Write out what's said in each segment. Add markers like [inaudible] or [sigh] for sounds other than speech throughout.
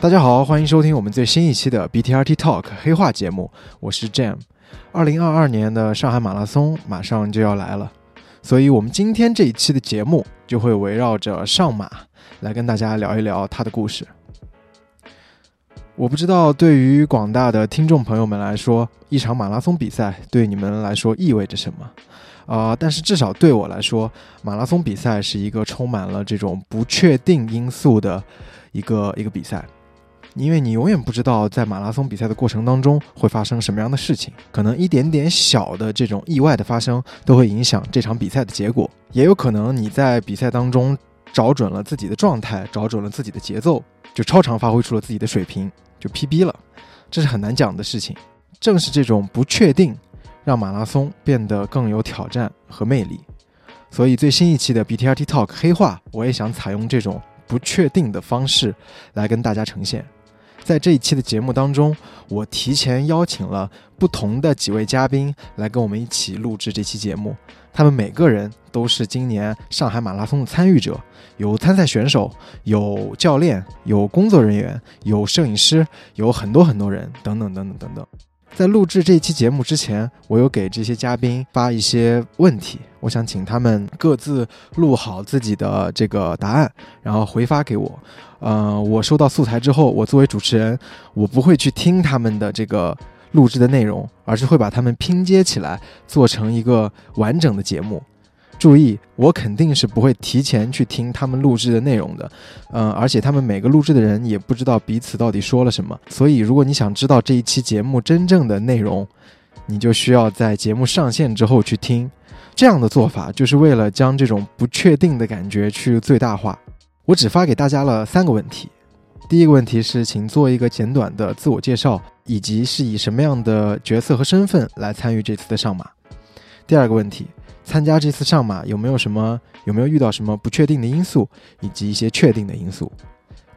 大家好，欢迎收听我们最新一期的 BTRT Talk 黑话节目，我是 Jam。二零二二年的上海马拉松马上就要来了，所以我们今天这一期的节目就会围绕着上马来跟大家聊一聊他的故事。我不知道对于广大的听众朋友们来说，一场马拉松比赛对你们来说意味着什么？啊，但是至少对我来说，马拉松比赛是一个充满了这种不确定因素的一个一个比赛。因为你永远不知道在马拉松比赛的过程当中会发生什么样的事情，可能一点点小的这种意外的发生都会影响这场比赛的结果，也有可能你在比赛当中找准了自己的状态，找准了自己的节奏，就超常发挥出了自己的水平，就 PB 了，这是很难讲的事情。正是这种不确定，让马拉松变得更有挑战和魅力。所以最新一期的 BTRT Talk 黑话，我也想采用这种不确定的方式来跟大家呈现。在这一期的节目当中，我提前邀请了不同的几位嘉宾来跟我们一起录制这期节目。他们每个人都是今年上海马拉松的参与者，有参赛选手，有教练，有工作人员，有摄影师，有很多很多人，等等等等等等。在录制这一期节目之前，我有给这些嘉宾发一些问题，我想请他们各自录好自己的这个答案，然后回发给我。呃，我收到素材之后，我作为主持人，我不会去听他们的这个录制的内容，而是会把他们拼接起来，做成一个完整的节目。注意，我肯定是不会提前去听他们录制的内容的。嗯，而且他们每个录制的人也不知道彼此到底说了什么。所以，如果你想知道这一期节目真正的内容，你就需要在节目上线之后去听。这样的做法就是为了将这种不确定的感觉去最大化。我只发给大家了三个问题，第一个问题是，请做一个简短的自我介绍，以及是以什么样的角色和身份来参与这次的上马。第二个问题，参加这次上马有没有什么有没有遇到什么不确定的因素，以及一些确定的因素。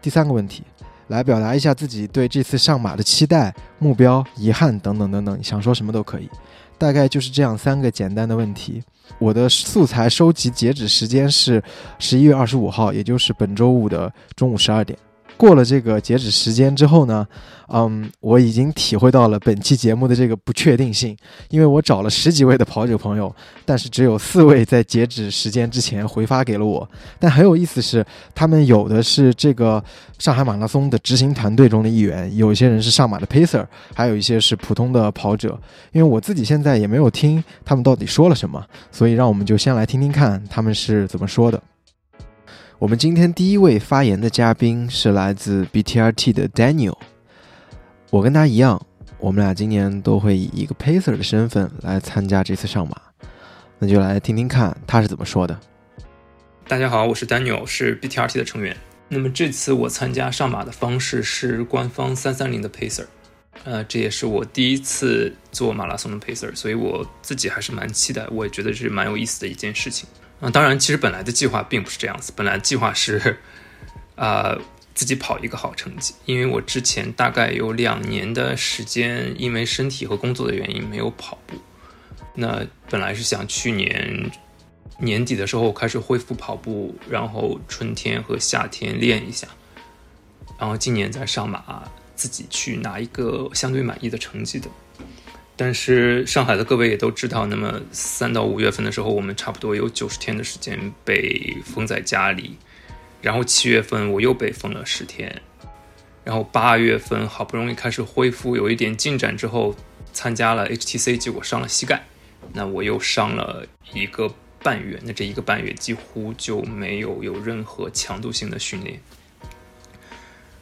第三个问题，来表达一下自己对这次上马的期待、目标、遗憾等等等等，想说什么都可以。大概就是这样三个简单的问题。我的素材收集截止时间是十一月二十五号，也就是本周五的中午十二点。过了这个截止时间之后呢，嗯，我已经体会到了本期节目的这个不确定性，因为我找了十几位的跑者朋友，但是只有四位在截止时间之前回发给了我。但很有意思是，他们有的是这个上海马拉松的执行团队中的一员，有些人是上马的 pacer，还有一些是普通的跑者。因为我自己现在也没有听他们到底说了什么，所以让我们就先来听听看他们是怎么说的。我们今天第一位发言的嘉宾是来自 BTRT 的 Daniel。我跟他一样，我们俩今年都会以一个 pacer 的身份来参加这次上马。那就来听听看他是怎么说的。大家好，我是 Daniel，是 BTRT 的成员。那么这次我参加上马的方式是官方三三零的 pacer，呃，这也是我第一次做马拉松的 pacer，所以我自己还是蛮期待，我也觉得是蛮有意思的一件事情。啊，当然，其实本来的计划并不是这样子。本来计划是，啊，自己跑一个好成绩。因为我之前大概有两年的时间，因为身体和工作的原因没有跑步。那本来是想去年年底的时候开始恢复跑步，然后春天和夏天练一下，然后今年再上马，自己去拿一个相对满意的成绩的。但是上海的各位也都知道，那么三到五月份的时候，我们差不多有九十天的时间被封在家里，然后七月份我又被封了十天，然后八月份好不容易开始恢复，有一点进展之后，参加了 HTC，结果伤了膝盖，那我又伤了一个半月，那这一个半月几乎就没有有任何强度性的训练。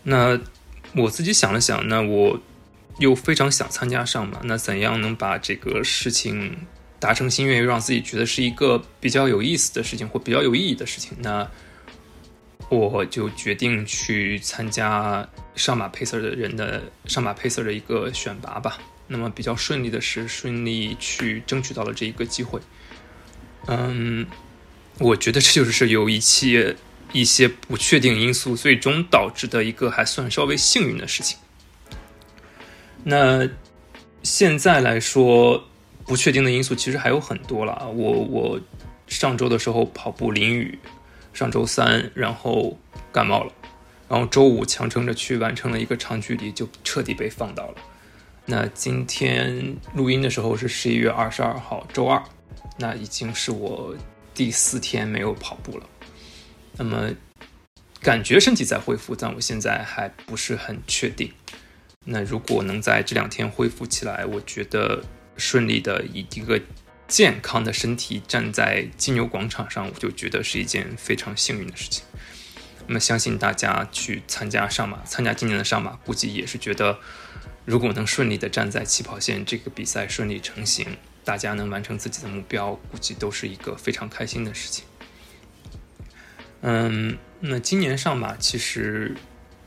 那我自己想了想，那我。又非常想参加上马，那怎样能把这个事情达成心愿，又让自己觉得是一个比较有意思的事情或比较有意义的事情？那我就决定去参加上马 pacer 的人的上马 pacer 的一个选拔吧。那么比较顺利的是，顺利去争取到了这一个机会。嗯，我觉得这就是有一些一些不确定因素最终导致的一个还算稍微幸运的事情。那现在来说，不确定的因素其实还有很多了。我我上周的时候跑步淋雨，上周三然后感冒了，然后周五强撑着去完成了一个长距离，就彻底被放倒了。那今天录音的时候是十一月二十二号，周二，那已经是我第四天没有跑步了。那么感觉身体在恢复，但我现在还不是很确定。那如果能在这两天恢复起来，我觉得顺利的以一个健康的身体站在金牛广场上，我就觉得是一件非常幸运的事情。那么相信大家去参加上马，参加今年的上马，估计也是觉得。如果能顺利的站在起跑线，这个比赛顺利成型，大家能完成自己的目标，估计都是一个非常开心的事情。嗯，那今年上马，其实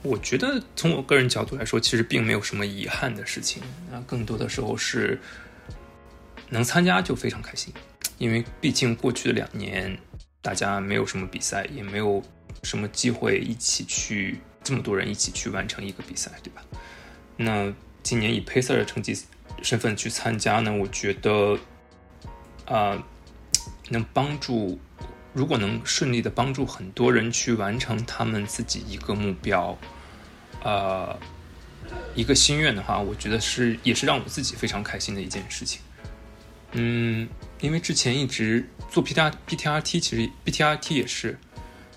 我觉得从我个人角度来说，其实并没有什么遗憾的事情。那更多的时候是能参加就非常开心，因为毕竟过去的两年大家没有什么比赛，也没有什么机会一起去这么多人一起去完成一个比赛，对吧？那今年以 pacer 的成绩身份去参加呢，我觉得，啊，能帮助，如果能顺利的帮助很多人去完成他们自己一个目标，呃，一个心愿的话，我觉得是也是让我自己非常开心的一件事情。嗯，因为之前一直做 P T R B T R T，其实 B T R T 也是，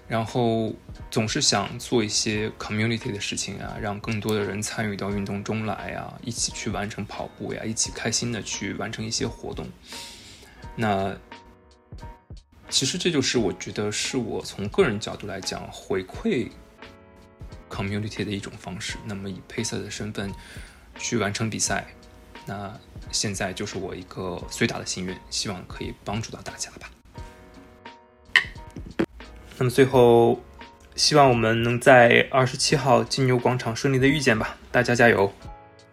然后。总是想做一些 community 的事情啊，让更多的人参与到运动中来啊，一起去完成跑步呀，一起开心的去完成一些活动。那其实这就是我觉得是我从个人角度来讲回馈 community 的一种方式。那么以 pacer 的身份去完成比赛，那现在就是我一个最大的心愿，希望可以帮助到大家吧。那么最后。希望我们能在二十七号金牛广场顺利的遇见吧，大家加油！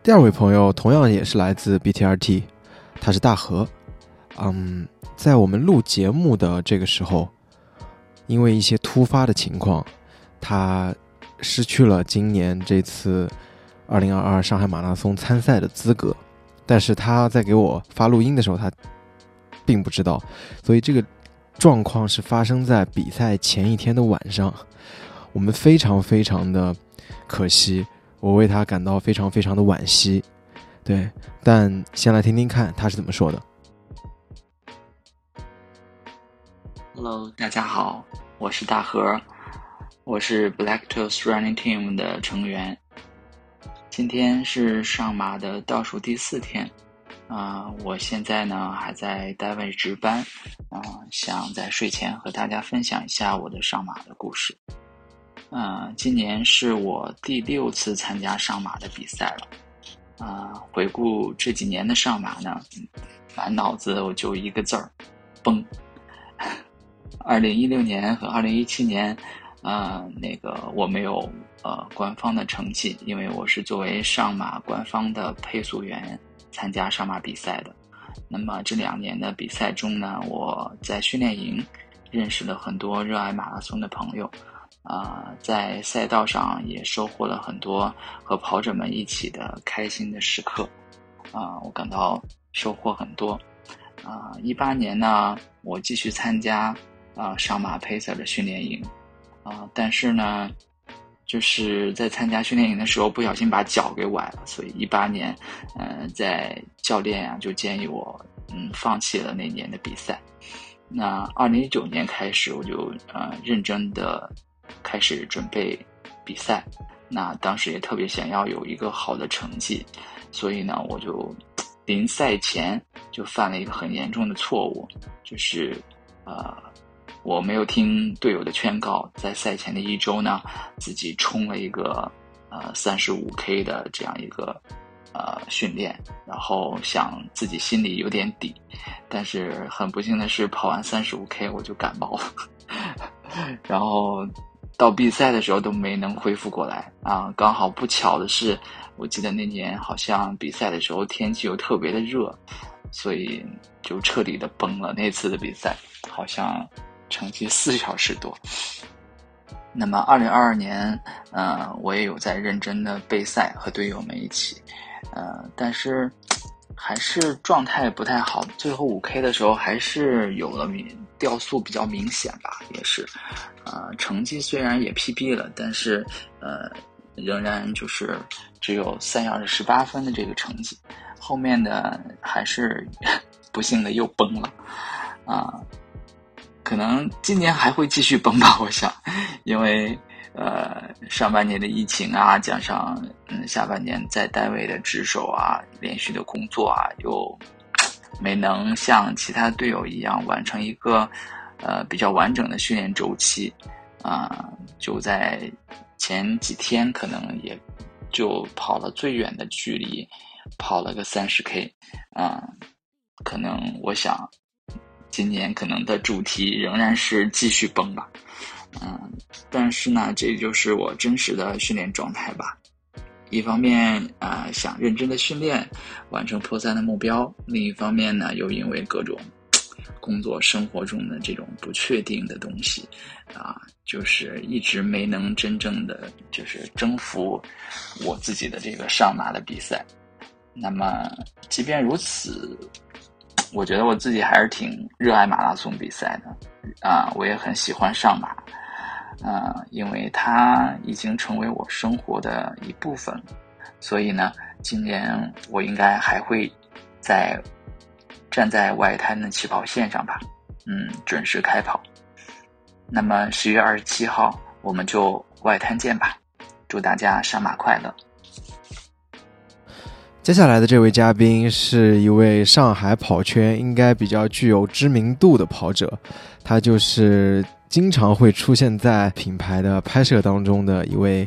第二位朋友同样也是来自 BTRT，他是大河。嗯，在我们录节目的这个时候，因为一些突发的情况，他失去了今年这次二零二二上海马拉松参赛的资格。但是他在给我发录音的时候，他并不知道，所以这个状况是发生在比赛前一天的晚上。我们非常非常的可惜，我为他感到非常非常的惋惜。对，但先来听听看他是怎么说的。Hello，大家好，我是大河，我是 Black Toes Running Team 的成员。今天是上马的倒数第四天，啊，我现在呢还在单位值班，啊，想在睡前和大家分享一下我的上马的故事。嗯，今年是我第六次参加上马的比赛了。啊，回顾这几年的上马呢，满脑子我就一个字儿，崩。二零一六年和二零一七年，啊，那个我没有呃官方的成绩，因为我是作为上马官方的配速员参加上马比赛的。那么这两年的比赛中呢，我在训练营认识了很多热爱马拉松的朋友。啊，在赛道上也收获了很多和跑者们一起的开心的时刻，啊，我感到收获很多。啊，一八年呢，我继续参加啊上马 pacer 的训练营，啊，但是呢，就是在参加训练营的时候不小心把脚给崴了，所以一八年，嗯，在教练啊就建议我，嗯，放弃了那年的比赛。那二零一九年开始，我就呃认真的。开始准备比赛，那当时也特别想要有一个好的成绩，所以呢，我就临赛前就犯了一个很严重的错误，就是呃，我没有听队友的劝告，在赛前的一周呢，自己冲了一个呃三十五 K 的这样一个呃训练，然后想自己心里有点底，但是很不幸的是，跑完三十五 K 我就感冒了，[laughs] 然后。到比赛的时候都没能恢复过来啊！刚好不巧的是，我记得那年好像比赛的时候天气又特别的热，所以就彻底的崩了。那次的比赛好像成绩四小时多。那么二零二二年，嗯，我也有在认真的备赛，和队友们一起，呃，但是还是状态不太好。最后五 K 的时候还是有了掉速比较明显吧，也是，呃，成绩虽然也 PB 了，但是呃，仍然就是只有三小时十八分的这个成绩，后面的还是 [laughs] 不幸的又崩了，啊，可能今年还会继续崩吧，我想，[laughs] 因为。呃，上半年的疫情啊，加上嗯下半年在单位的值守啊，连续的工作啊，又没能像其他队友一样完成一个呃比较完整的训练周期啊，就在前几天可能也就跑了最远的距离，跑了个三十 K 啊，可能我想今年可能的主题仍然是继续崩吧。嗯，但是呢，这就是我真实的训练状态吧。一方面啊，想认真的训练，完成破三的目标；另一方面呢，又因为各种工作生活中的这种不确定的东西，啊，就是一直没能真正的就是征服我自己的这个上马的比赛。那么，即便如此，我觉得我自己还是挺热爱马拉松比赛的，啊，我也很喜欢上马。啊，因为它已经成为我生活的一部分，所以呢，今年我应该还会在站在外滩的起跑线上吧，嗯，准时开跑。那么十月二十七号，我们就外滩见吧，祝大家上马快乐。接下来的这位嘉宾是一位上海跑圈应该比较具有知名度的跑者，他就是。经常会出现在品牌的拍摄当中的一位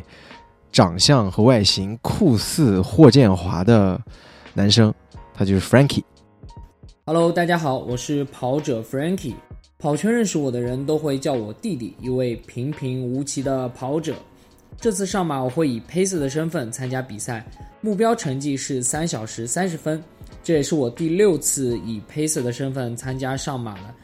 长相和外形酷似霍建华的男生，他就是 Frankie。Hello，大家好，我是跑者 Frankie。跑圈认识我的人都会叫我弟弟，一位平平无奇的跑者。这次上马我会以 pace 的身份参加比赛，目标成绩是三小时三十分。这也是我第六次以 pace 的身份参加上马了。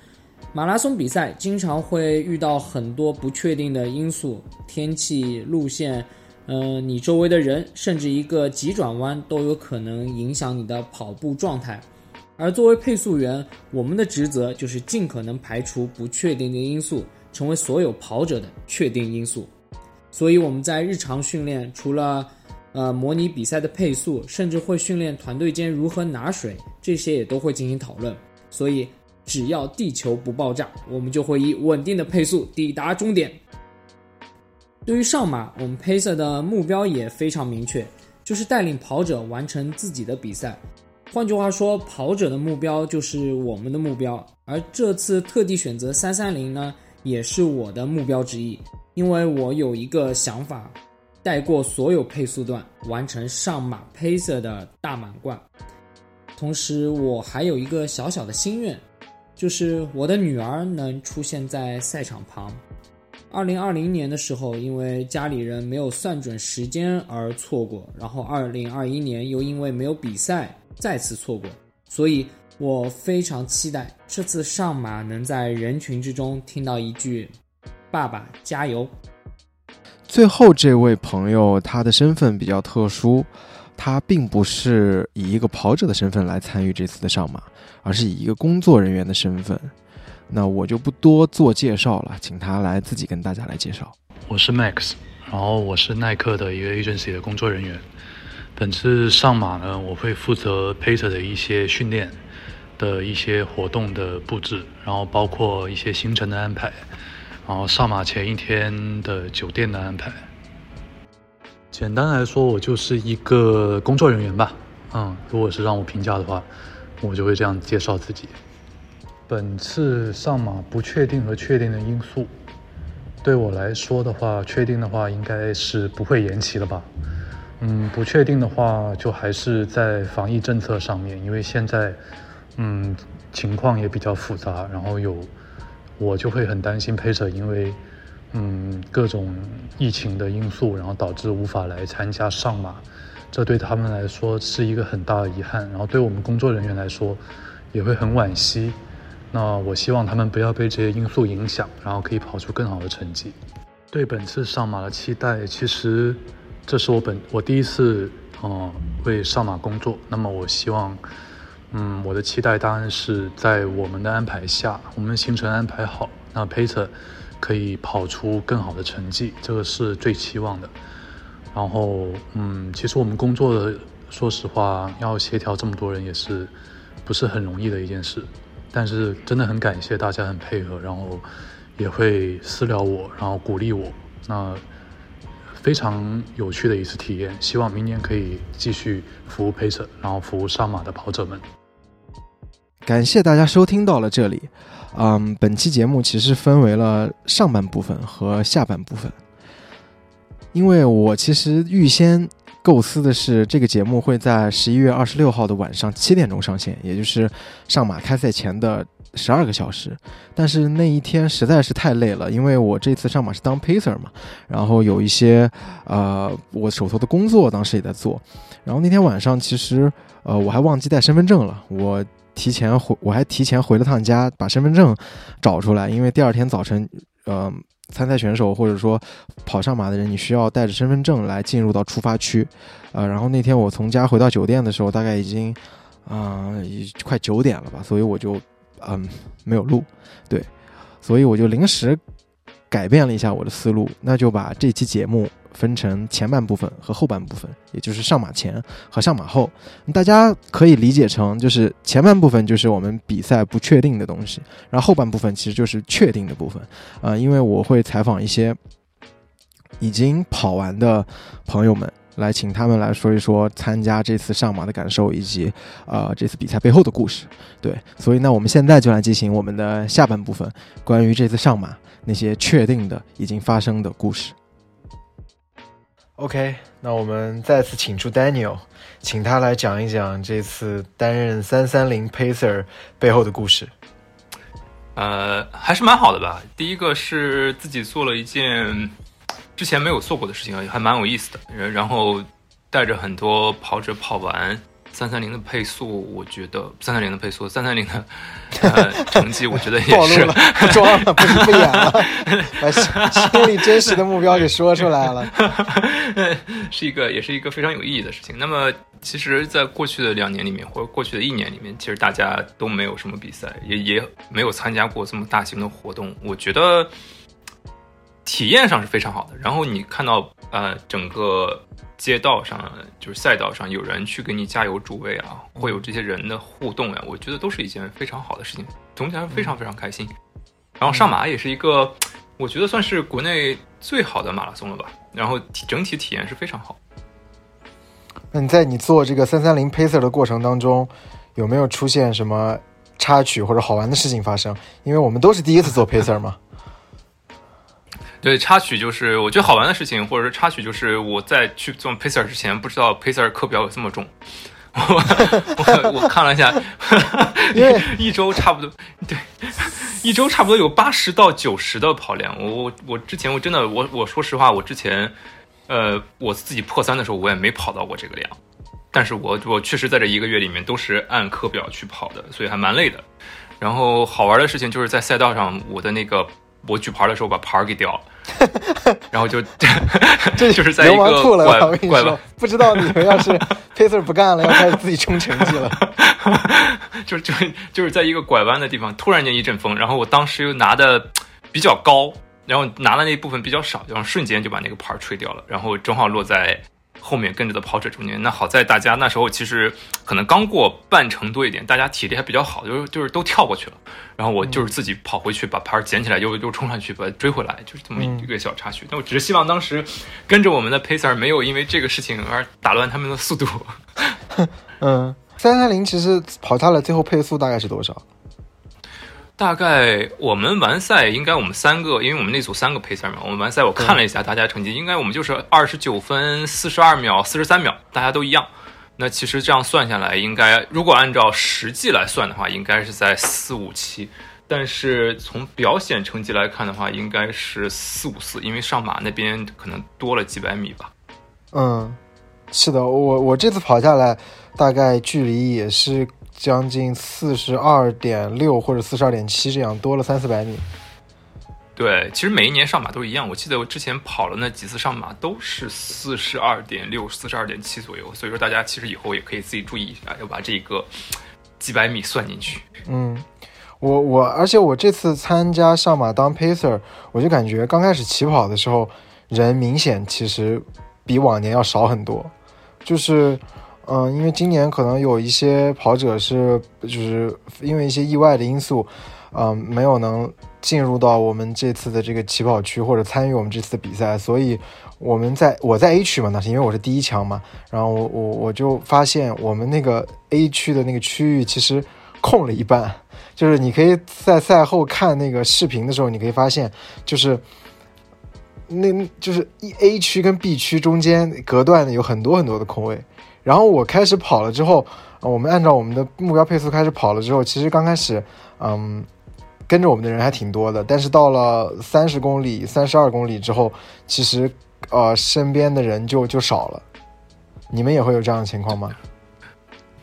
马拉松比赛经常会遇到很多不确定的因素，天气、路线，嗯，你周围的人，甚至一个急转弯都有可能影响你的跑步状态。而作为配速员，我们的职责就是尽可能排除不确定的因素，成为所有跑者的确定因素。所以我们在日常训练，除了呃模拟比赛的配速，甚至会训练团队间如何拿水，这些也都会进行讨论。所以。只要地球不爆炸，我们就会以稳定的配速抵达终点。对于上马，我们 Pacer 的目标也非常明确，就是带领跑者完成自己的比赛。换句话说，跑者的目标就是我们的目标。而这次特地选择三三零呢，也是我的目标之一，因为我有一个想法，带过所有配速段，完成上马 Pacer 的大满贯。同时，我还有一个小小的心愿。就是我的女儿能出现在赛场旁。二零二零年的时候，因为家里人没有算准时间而错过，然后二零二一年又因为没有比赛再次错过，所以我非常期待这次上马能在人群之中听到一句“爸爸加油”。最后这位朋友，他的身份比较特殊。他并不是以一个跑者的身份来参与这次的上马，而是以一个工作人员的身份。那我就不多做介绍了，请他来自己跟大家来介绍。我是 Max，然后我是耐克的一个 agency 的工作人员。本次上马呢，我会负责 Peter 的一些训练的一些活动的布置，然后包括一些行程的安排，然后上马前一天的酒店的安排。简单来说，我就是一个工作人员吧。嗯，如果是让我评价的话，我就会这样介绍自己。本次上马不确定和确定的因素，对我来说的话，确定的话应该是不会延期了吧。嗯，不确定的话就还是在防疫政策上面，因为现在嗯情况也比较复杂，然后有我就会很担心陪着，因为。嗯，各种疫情的因素，然后导致无法来参加上马，这对他们来说是一个很大的遗憾。然后对我们工作人员来说，也会很惋惜。那我希望他们不要被这些因素影响，然后可以跑出更好的成绩。对本次上马的期待，其实这是我本我第一次，嗯，为上马工作。那么我希望，嗯，我的期待当然是在我们的安排下，我们行程安排好，那 pacer 可以跑出更好的成绩，这个是最期望的。然后，嗯，其实我们工作的，说实话，要协调这么多人也是不是很容易的一件事。但是真的很感谢大家很配合，然后也会私聊我，然后鼓励我。那非常有趣的一次体验，希望明年可以继续服务 pacer，然后服务上马的跑者们。感谢大家收听到了这里，嗯，本期节目其实分为了上半部分和下半部分，因为我其实预先构思的是这个节目会在十一月二十六号的晚上七点钟上线，也就是上马开赛前的十二个小时。但是那一天实在是太累了，因为我这次上马是当 pacer 嘛，然后有一些呃我手头的工作当时也在做，然后那天晚上其实呃我还忘记带身份证了，我。提前回，我还提前回了趟家，把身份证找出来，因为第二天早晨，呃，参赛选手或者说跑上马的人，你需要带着身份证来进入到出发区，呃，然后那天我从家回到酒店的时候，大概已经，啊，快九点了吧，所以我就，嗯，没有录，对，所以我就临时改变了一下我的思路，那就把这期节目。分成前半部分和后半部分，也就是上马前和上马后。大家可以理解成，就是前半部分就是我们比赛不确定的东西，然后后半部分其实就是确定的部分。啊，因为我会采访一些已经跑完的朋友们，来请他们来说一说参加这次上马的感受，以及呃这次比赛背后的故事。对，所以呢，我们现在就来进行我们的下半部分，关于这次上马那些确定的已经发生的故事。OK，那我们再次请出 Daniel，请他来讲一讲这次担任三三零 Pacer 背后的故事。呃，还是蛮好的吧。第一个是自己做了一件之前没有做过的事情，还蛮有意思的。然后带着很多跑者跑完。三三零的配速，我觉得三三零的配速，三三零的呃 [laughs] 成绩，我觉得也是。不装了，不是不演了，[laughs] 把心里真实的目标给说出来了，[laughs] 是一个也是一个非常有意义的事情。那么，其实，在过去的两年里面，或者过去的一年里面，其实大家都没有什么比赛，也也没有参加过这么大型的活动，我觉得体验上是非常好的。然后你看到呃整个。街道上就是赛道上有人去给你加油助威啊，会有这些人的互动呀，我觉得都是一件非常好的事情。总体来说非常非常开心。然后上马也是一个，我觉得算是国内最好的马拉松了吧。然后整体体验是非常好。那你在你做这个三三零 pacer 的过程当中，有没有出现什么插曲或者好玩的事情发生？因为我们都是第一次做 pacer 嘛。对插曲就是我觉得好玩的事情，或者说插曲就是我在去做 pacer 之前不知道 pacer 课表有这么重，[laughs] 我我我看了一下，[laughs] 因为一周差不多对一周差不多有八十到九十的跑量，我我我之前我真的我我说实话我之前呃我自己破三的时候我也没跑到过这个量，但是我我确实在这一个月里面都是按课表去跑的，所以还蛮累的。然后好玩的事情就是在赛道上我的那个。我举牌的时候把牌给掉了，然后就这 [laughs] 就是在一个拐拐不知道你们要是 pacer 不干了，要开始自己冲成绩了，[laughs] 就就就是在一个拐弯的地方，突然间一阵风，然后我当时又拿的比较高，然后拿的那部分比较少，然后瞬间就把那个牌儿吹掉了，然后正好落在。后面跟着的跑者中间，那好在大家那时候其实可能刚过半程多一点，大家体力还比较好，就是就是都跳过去了。然后我就是自己跑回去把牌捡起来，又又冲上去把它追回来，就是这么一个小插曲。但我只是希望当时跟着我们的 pacer 没有因为这个事情而打乱他们的速度。[laughs] 嗯，三三零其实跑下来最后配速大概是多少？大概我们完赛应该我们三个，因为我们那组三个配赛嘛，我们完赛我看了一下大家成绩，应该我们就是二十九分四十二秒四十三秒，大家都一样。那其实这样算下来，应该如果按照实际来算的话，应该是在四五七。但是从表显成绩来看的话，应该是四五四，因为上马那边可能多了几百米吧。嗯，是的，我我这次跑下来，大概距离也是。将近四十二点六或者四十二点七，这样多了三四百米。对，其实每一年上马都一样。我记得我之前跑了那几次上马都是四十二点六、四十二点七左右。所以说，大家其实以后也可以自己注意一下，要把这个几百米算进去。嗯，我我，而且我这次参加上马当 pacer，我就感觉刚开始起跑的时候，人明显其实比往年要少很多。就是，嗯，因为今年可能有一些跑者是，就是因为一些意外的因素，嗯，没有能进入到我们这次的这个起跑区或者参与我们这次的比赛，所以我们在我在 A 区嘛，那是因为我是第一枪嘛，然后我我我就发现我们那个 A 区的那个区域其实。空了一半，就是你可以在赛后看那个视频的时候，你可以发现，就是那就是一 A 区跟 B 区中间隔断的有很多很多的空位。然后我开始跑了之后，我们按照我们的目标配速开始跑了之后，其实刚开始，嗯，跟着我们的人还挺多的。但是到了三十公里、三十二公里之后，其实呃身边的人就就少了。你们也会有这样的情况吗？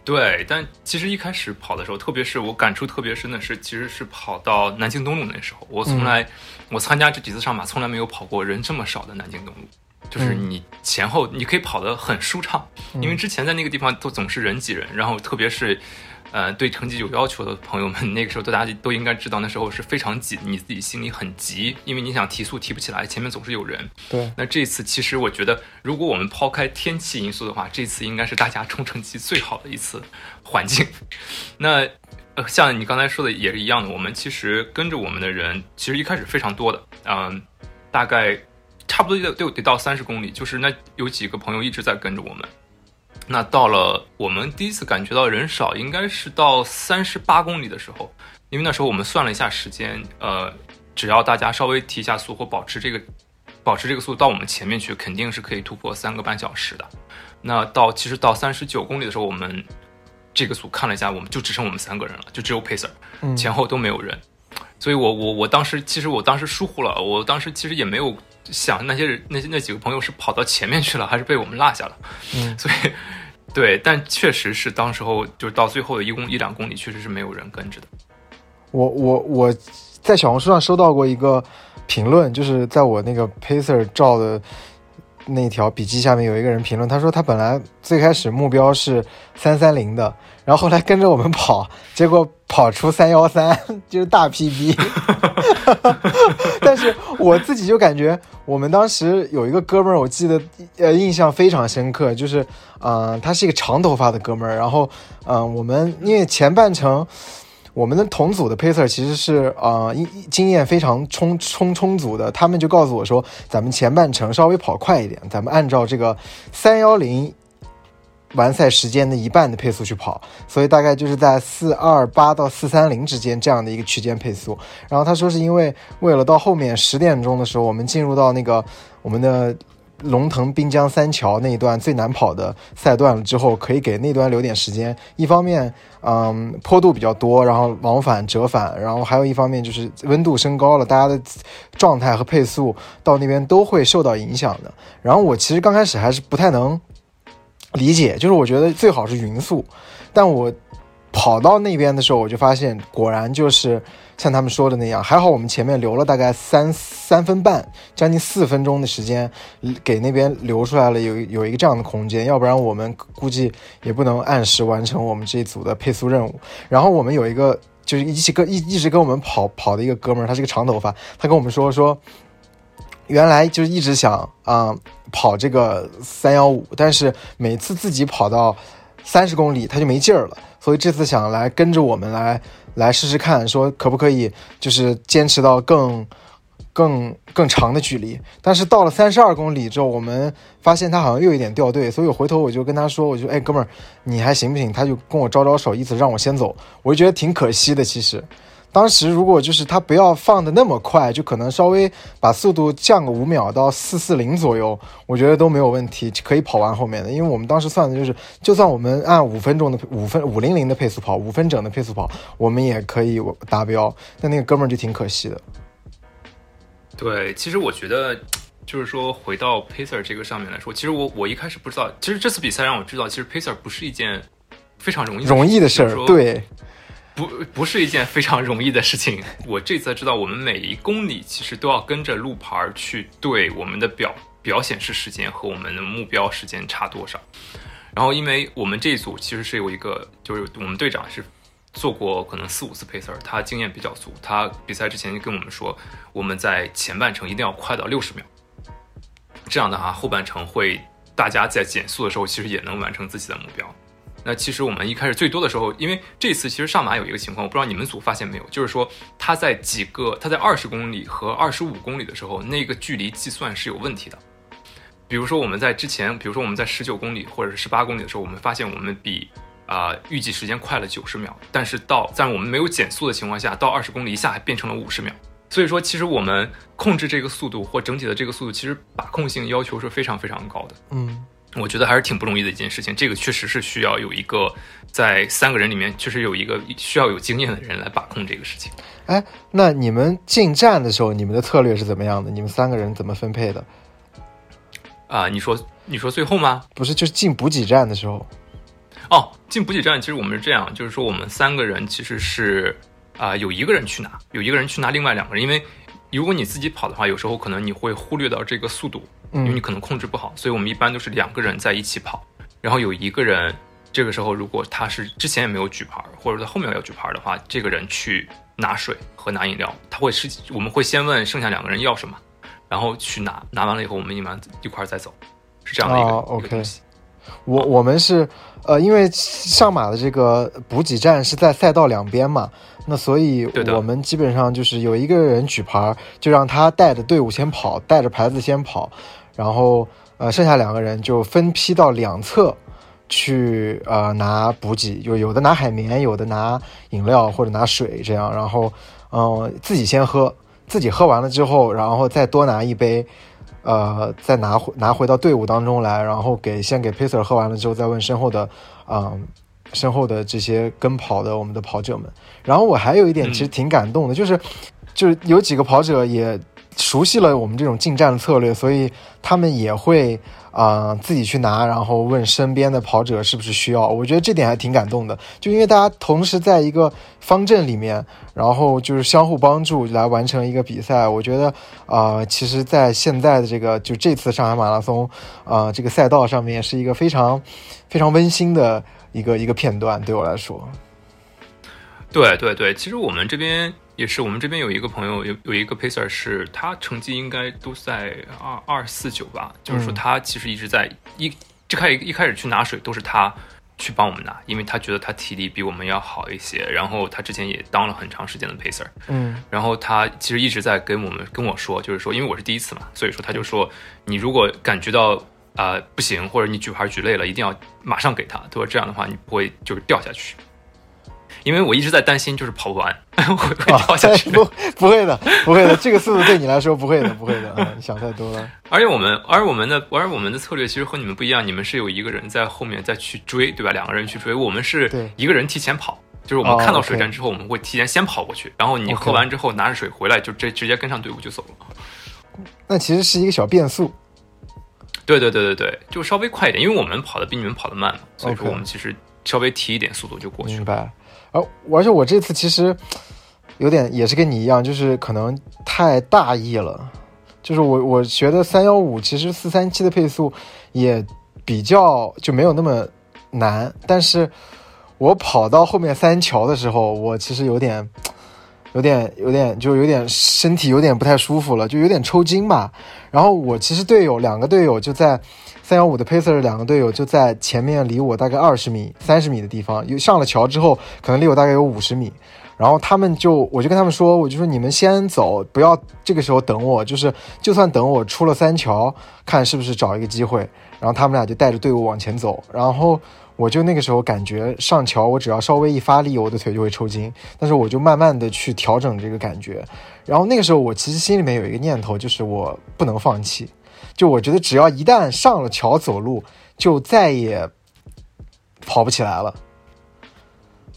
对，但其实一开始跑的时候，特别是我感触特别深的是，其实是跑到南京东路那时候，我从来我参加这几次上马，从来没有跑过人这么少的南京东路，就是你前后你可以跑得很舒畅，因为之前在那个地方都总是人挤人，然后特别是。呃，对成绩有要求的朋友们，那个时候大家都应该知道，那时候是非常挤，你自己心里很急，因为你想提速提不起来，前面总是有人。对。那这次其实我觉得，如果我们抛开天气因素的话，这次应该是大家冲成绩最好的一次环境。[laughs] 那呃，像你刚才说的也是一样的，我们其实跟着我们的人，其实一开始非常多的，嗯，大概差不多得得得到三十公里，就是那有几个朋友一直在跟着我们。那到了我们第一次感觉到人少，应该是到三十八公里的时候，因为那时候我们算了一下时间，呃，只要大家稍微提一下速或保持这个，保持这个速度到我们前面去，肯定是可以突破三个半小时的。那到其实到三十九公里的时候，我们这个组看了一下，我们就只剩我们三个人了，就只有 pacer，前后都没有人。所以我我我当时其实我当时疏忽了，我当时其实也没有想那些人那些那几个朋友是跑到前面去了，还是被我们落下了。嗯，[laughs] 所以。对，但确实是当时候就是到最后的一公一两公里，确实是没有人跟着的。我我我在小红书上收到过一个评论，就是在我那个 pacer 照的那条笔记下面有一个人评论，他说他本来最开始目标是三三零的。然后后来跟着我们跑，结果跑出三幺三，[laughs] 就是大 PB。[laughs] 但是我自己就感觉，我们当时有一个哥们儿，我记得呃印象非常深刻，就是嗯，他是一个长头发的哥们儿。然后嗯，我们因为前半程我们的同组的 pacer 其实是啊经经验非常充充充足的，他们就告诉我说，咱们前半程稍微跑快一点，咱们按照这个三幺零。完赛时间的一半的配速去跑，所以大概就是在四二八到四三零之间这样的一个区间配速。然后他说是因为为了到后面十点钟的时候，我们进入到那个我们的龙腾滨江三桥那一段最难跑的赛段了之后，可以给那段留点时间。一方面，嗯，坡度比较多，然后往返折返，然后还有一方面就是温度升高了，大家的状态和配速到那边都会受到影响的。然后我其实刚开始还是不太能。理解，就是我觉得最好是匀速，但我跑到那边的时候，我就发现果然就是像他们说的那样。还好我们前面留了大概三三分半，将近四分钟的时间，给那边留出来了有有一个这样的空间，要不然我们估计也不能按时完成我们这一组的配速任务。然后我们有一个就是一起跟一一直跟我们跑跑的一个哥们儿，他是个长头发，他跟我们说说。原来就是一直想啊跑这个三幺五，但是每次自己跑到三十公里他就没劲儿了，所以这次想来跟着我们来来试试看，说可不可以就是坚持到更更更长的距离。但是到了三十二公里之后，我们发现他好像又有点掉队，所以我回头我就跟他说，我就哎哥们儿你还行不行？他就跟我招招手，意思让我先走，我就觉得挺可惜的，其实。当时如果就是他不要放的那么快，就可能稍微把速度降个五秒到四四零左右，我觉得都没有问题，可以跑完后面的。因为我们当时算的就是，就算我们按五分钟的五分五零零的配速跑，五分整的配速跑，我们也可以达标。但那个哥们儿就挺可惜的。对，其实我觉得，就是说回到 pacer 这个上面来说，其实我我一开始不知道，其实这次比赛让我知道，其实 pacer 不是一件非常容易容易的事儿，对。不不是一件非常容易的事情。我这次知道，我们每一公里其实都要跟着路牌去对我们的表表显示时间和我们的目标时间差多少。然后，因为我们这一组其实是有一个，就是我们队长是做过可能四五次 pacer，他经验比较足。他比赛之前就跟我们说，我们在前半程一定要快到六十秒，这样的话后半程会大家在减速的时候其实也能完成自己的目标。那其实我们一开始最多的时候，因为这次其实上马有一个情况，我不知道你们组发现没有，就是说他在几个他在二十公里和二十五公里的时候，那个距离计算是有问题的。比如说我们在之前，比如说我们在十九公里或者是十八公里的时候，我们发现我们比啊预计时间快了九十秒，但是到在我们没有减速的情况下，到二十公里一下还变成了五十秒。所以说，其实我们控制这个速度或整体的这个速度，其实把控性要求是非常非常高的。嗯。我觉得还是挺不容易的一件事情，这个确实是需要有一个在三个人里面确实有一个需要有经验的人来把控这个事情。哎，那你们进站的时候，你们的策略是怎么样的？你们三个人怎么分配的？啊，你说你说最后吗？不是，就是进补给站的时候。哦，进补给站，其实我们是这样，就是说我们三个人其实是啊，有一个人去拿，有一个人去拿另外两个人，因为如果你自己跑的话，有时候可能你会忽略到这个速度。因为你可能控制不好，所以我们一般都是两个人在一起跑，然后有一个人，这个时候如果他是之前也没有举牌，或者他后面要举牌的话，这个人去拿水和拿饮料，他会是我们会先问剩下两个人要什么，然后去拿，拿完了以后我们一般一块儿再走，是这样的一个 OK。我我们是呃，因为上马的这个补给站是在赛道两边嘛。那所以，我们基本上就是有一个人举牌，就让他带着队伍先跑，带着牌子先跑，然后呃，剩下两个人就分批到两侧去呃拿补给，就有的拿海绵，有的拿饮料或者拿水这样，然后嗯自己先喝，自己喝完了之后，然后再多拿一杯，呃，再拿回拿回到队伍当中来，然后给先给 pacer 喝完了之后，再问身后的嗯。身后的这些跟跑的我们的跑者们，然后我还有一点其实挺感动的，就是，就是有几个跑者也熟悉了我们这种近战策略，所以他们也会啊自己去拿，然后问身边的跑者是不是需要。我觉得这点还挺感动的，就因为大家同时在一个方阵里面，然后就是相互帮助来完成一个比赛。我觉得啊，其实，在现在的这个就这次上海马拉松啊这个赛道上面，是一个非常非常温馨的。一个一个片段对我来说，对对对，其实我们这边也是，我们这边有一个朋友，有有一个 pacer，是他成绩应该都在二二四九吧，就是说他其实一直在一这开一开始去拿水都是他去帮我们拿，因为他觉得他体力比我们要好一些，然后他之前也当了很长时间的 pacer，嗯，然后他其实一直在跟我们跟我说，就是说因为我是第一次嘛，所以说他就说你如果感觉到。啊，不行，或者你举牌举累了，一定要马上给他。他说这样的话，你不会就是掉下去。因为我一直在担心，就是跑不完 [laughs] 会掉下去。不，不会的，不会的，这个速度对你来说不会的，不会的。嗯，你想太多了。而且我们，而我们的，而我们的策略其实和你们不一样。你们是有一个人在后面再去追，对吧？两个人去追。我们是一个人提前跑，就是我们看到水站之后，我们会提前先跑过去，然后你喝完之后拿着水回来，就直直接跟上队伍就走了。那其实是一个小变速。对对对对对，就稍微快一点，因为我们跑的比你们跑的慢嘛，所以说我们其实稍微提一点速度就过去。明白。而且我这次其实有点也是跟你一样，就是可能太大意了。就是我我觉得三幺五其实四三七的配速也比较就没有那么难，但是我跑到后面三桥的时候，我其实有点。有点有点就有点身体有点不太舒服了，就有点抽筋吧。然后我其实队友两个队友就在三幺五的 pacer 两个队友就在前面离我大概二十米三十米的地方，又上了桥之后可能离我大概有五十米。然后他们就我就跟他们说，我就说你们先走，不要这个时候等我，就是就算等我出了三桥，看是不是找一个机会。然后他们俩就带着队伍往前走，然后。我就那个时候感觉上桥，我只要稍微一发力，我的腿就会抽筋。但是我就慢慢的去调整这个感觉。然后那个时候我其实心里面有一个念头，就是我不能放弃。就我觉得只要一旦上了桥走路，就再也跑不起来了。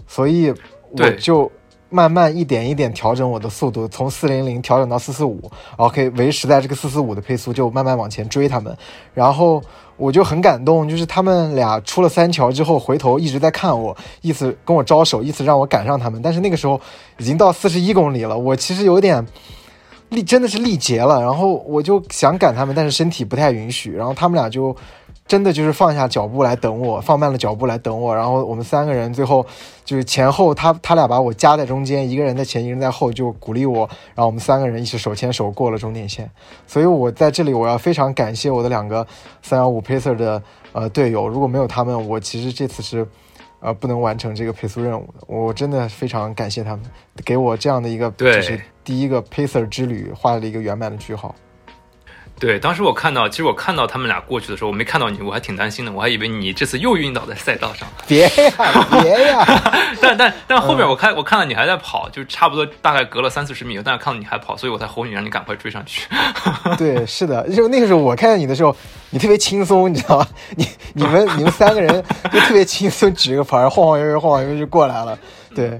所以我就慢慢一点一点调整我的速度，从四零零调整到四四五，然后可以维持在这个四四五的配速，就慢慢往前追他们。然后。我就很感动，就是他们俩出了三桥之后，回头一直在看我，意思跟我招手，意思让我赶上他们。但是那个时候已经到四十一公里了，我其实有点力，真的是力竭了。然后我就想赶他们，但是身体不太允许。然后他们俩就真的就是放下脚步来等我，放慢了脚步来等我，然后我们三个人最后就是前后他他俩把我夹在中间，一个人在前，一个人在后，就鼓励我，然后我们三个人一起手牵手过了终点线。所以我在这里我要非常感谢我的两个三幺五 pacer 的呃队友，如果没有他们，我其实这次是呃不能完成这个配速任务的。我真的非常感谢他们，给我这样的一个就是第一个 pacer 之旅画了一个圆满的句号。对，当时我看到，其实我看到他们俩过去的时候，我没看到你，我还挺担心的，我还以为你这次又晕倒在赛道上。别呀 [laughs] 别呀！但但 [laughs] 但后面我看我看到你还在跑，就差不多大概隔了三四十米，但是看到你还跑，所以我才吼你，让你赶快追上去。[laughs] 对，是的，就那个时候我看见你的时候，你特别轻松，你知道吗？你你们你们三个人就特别轻松，举个牌晃晃悠悠晃晃悠悠就过来了。对，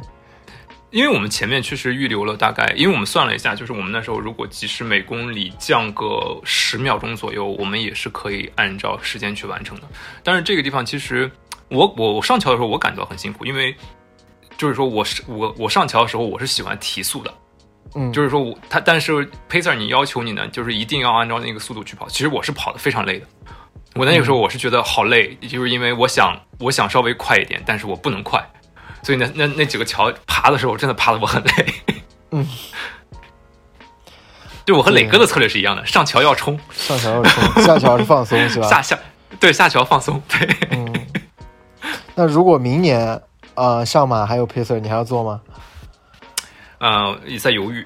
因为我们前面确实预留了大概，因为我们算了一下，就是我们那时候如果即使每公里降个十秒钟左右，我们也是可以按照时间去完成的。但是这个地方其实我我我上桥的时候我感到很辛苦，因为就是说我是我我上桥的时候我是喜欢提速的，嗯，就是说我他但是 Pacer 你要求你呢，就是一定要按照那个速度去跑。其实我是跑的非常累的，我那个时候我是觉得好累，就是因为我想我想稍微快一点，但是我不能快，所以那那那几个桥爬的时候真的爬的我很累。嗯，对 [laughs] 我和磊哥的策略是一样的，上桥要冲，上桥要冲，[laughs] 下桥是放松，是吧？下下对下桥放松，对。嗯，那如果明年呃上马还有 pacer，你还要做吗？呃，也在犹豫。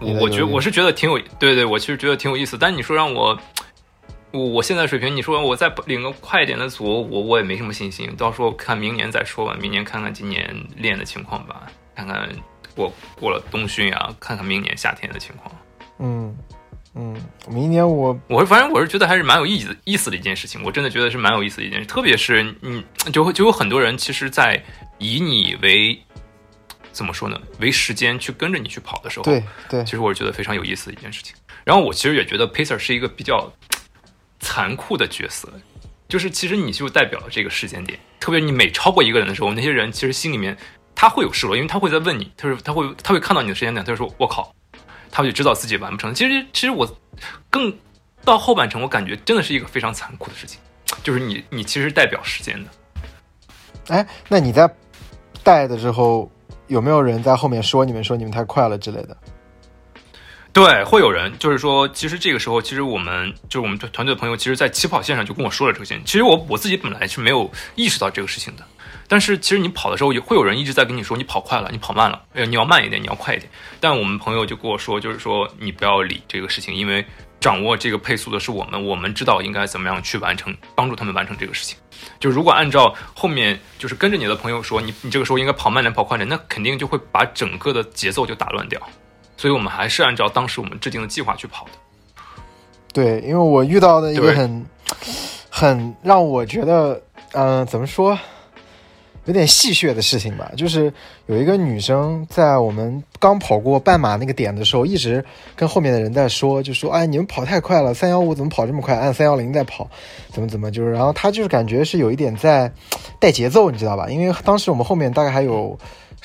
我我觉我是觉得挺有，对对，我其实觉得挺有意思。但你说让我，我我现在水平，你说我再领个快一点的组，我我也没什么信心。到时候看明年再说吧，明年看看今年练的情况吧，看看过过了冬训啊，看看明年夏天的情况。嗯嗯，明年我我反正我是觉得还是蛮有意思意思的一件事情，我真的觉得是蛮有意思的一件事，特别是你，就会就有很多人其实，在以你为怎么说呢，为时间去跟着你去跑的时候，对对其实我是觉得非常有意思的一件事情。然后我其实也觉得 Pacer 是一个比较残酷的角色，就是其实你就代表了这个时间点，特别你每超过一个人的时候，那些人其实心里面他会有失落，因为他会在问你，他说他会他会看到你的时间点，他就说我靠，他就知道自己完不成。其实其实我更到后半程，我感觉真的是一个非常残酷的事情，就是你你其实代表时间的。哎，那你在带的时候有没有人在后面说你们说你们太快了之类的？对，会有人就是说，其实这个时候，其实我们就是我们团队的朋友，其实，在起跑线上就跟我说了这个事情。其实我我自己本来是没有意识到这个事情的，但是其实你跑的时候，也会有人一直在跟你说，你跑快了，你跑慢了，呃，你要慢一点，你要快一点。但我们朋友就跟我说，就是说你不要理这个事情，因为掌握这个配速的是我们，我们知道应该怎么样去完成，帮助他们完成这个事情。就如果按照后面就是跟着你的朋友说，你你这个时候应该跑慢点，跑快点，那肯定就会把整个的节奏就打乱掉。所以我们还是按照当时我们制定的计划去跑的。对，因为我遇到的一个很很让我觉得，嗯、怎么说，有点戏谑的事情吧，就是有一个女生在我们刚跑过半马那个点的时候，一直跟后面的人在说，就说，哎，你们跑太快了，三幺五怎么跑这么快？按三幺零在跑，怎么怎么，就是，然后她就是感觉是有一点在带节奏，你知道吧？因为当时我们后面大概还有。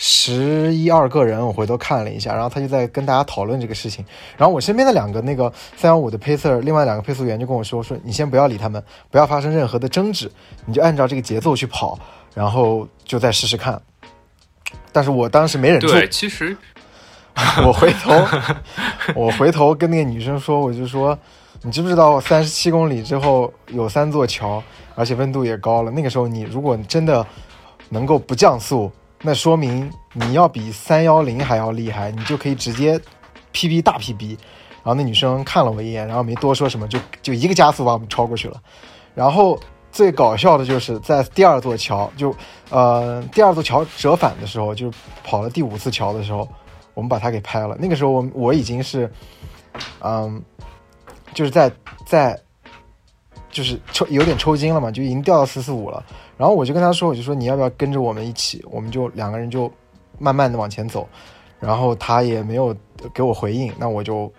十一二个人，我回头看了一下，然后他就在跟大家讨论这个事情。然后我身边的两个那个三幺五的 pacer，另外两个配速员就跟我说说，你先不要理他们，不要发生任何的争执，你就按照这个节奏去跑，然后就再试试看。但是我当时没忍住，对，其实 [laughs] 我回头，我回头跟那个女生说，我就说，你知不知道三十七公里之后有三座桥，而且温度也高了。那个时候你如果真的能够不降速，那说明你要比三幺零还要厉害，你就可以直接 PB 大 PB。然后那女生看了我一眼，然后没多说什么，就就一个加速把我们超过去了。然后最搞笑的就是在第二座桥，就呃第二座桥折返的时候，就跑了第五次桥的时候，我们把它给拍了。那个时候我我已经是，嗯，就是在在就是抽有点抽筋了嘛，就已经掉到四四五了。然后我就跟他说，我就说你要不要跟着我们一起？我们就两个人就慢慢的往前走。然后他也没有给我回应，那我就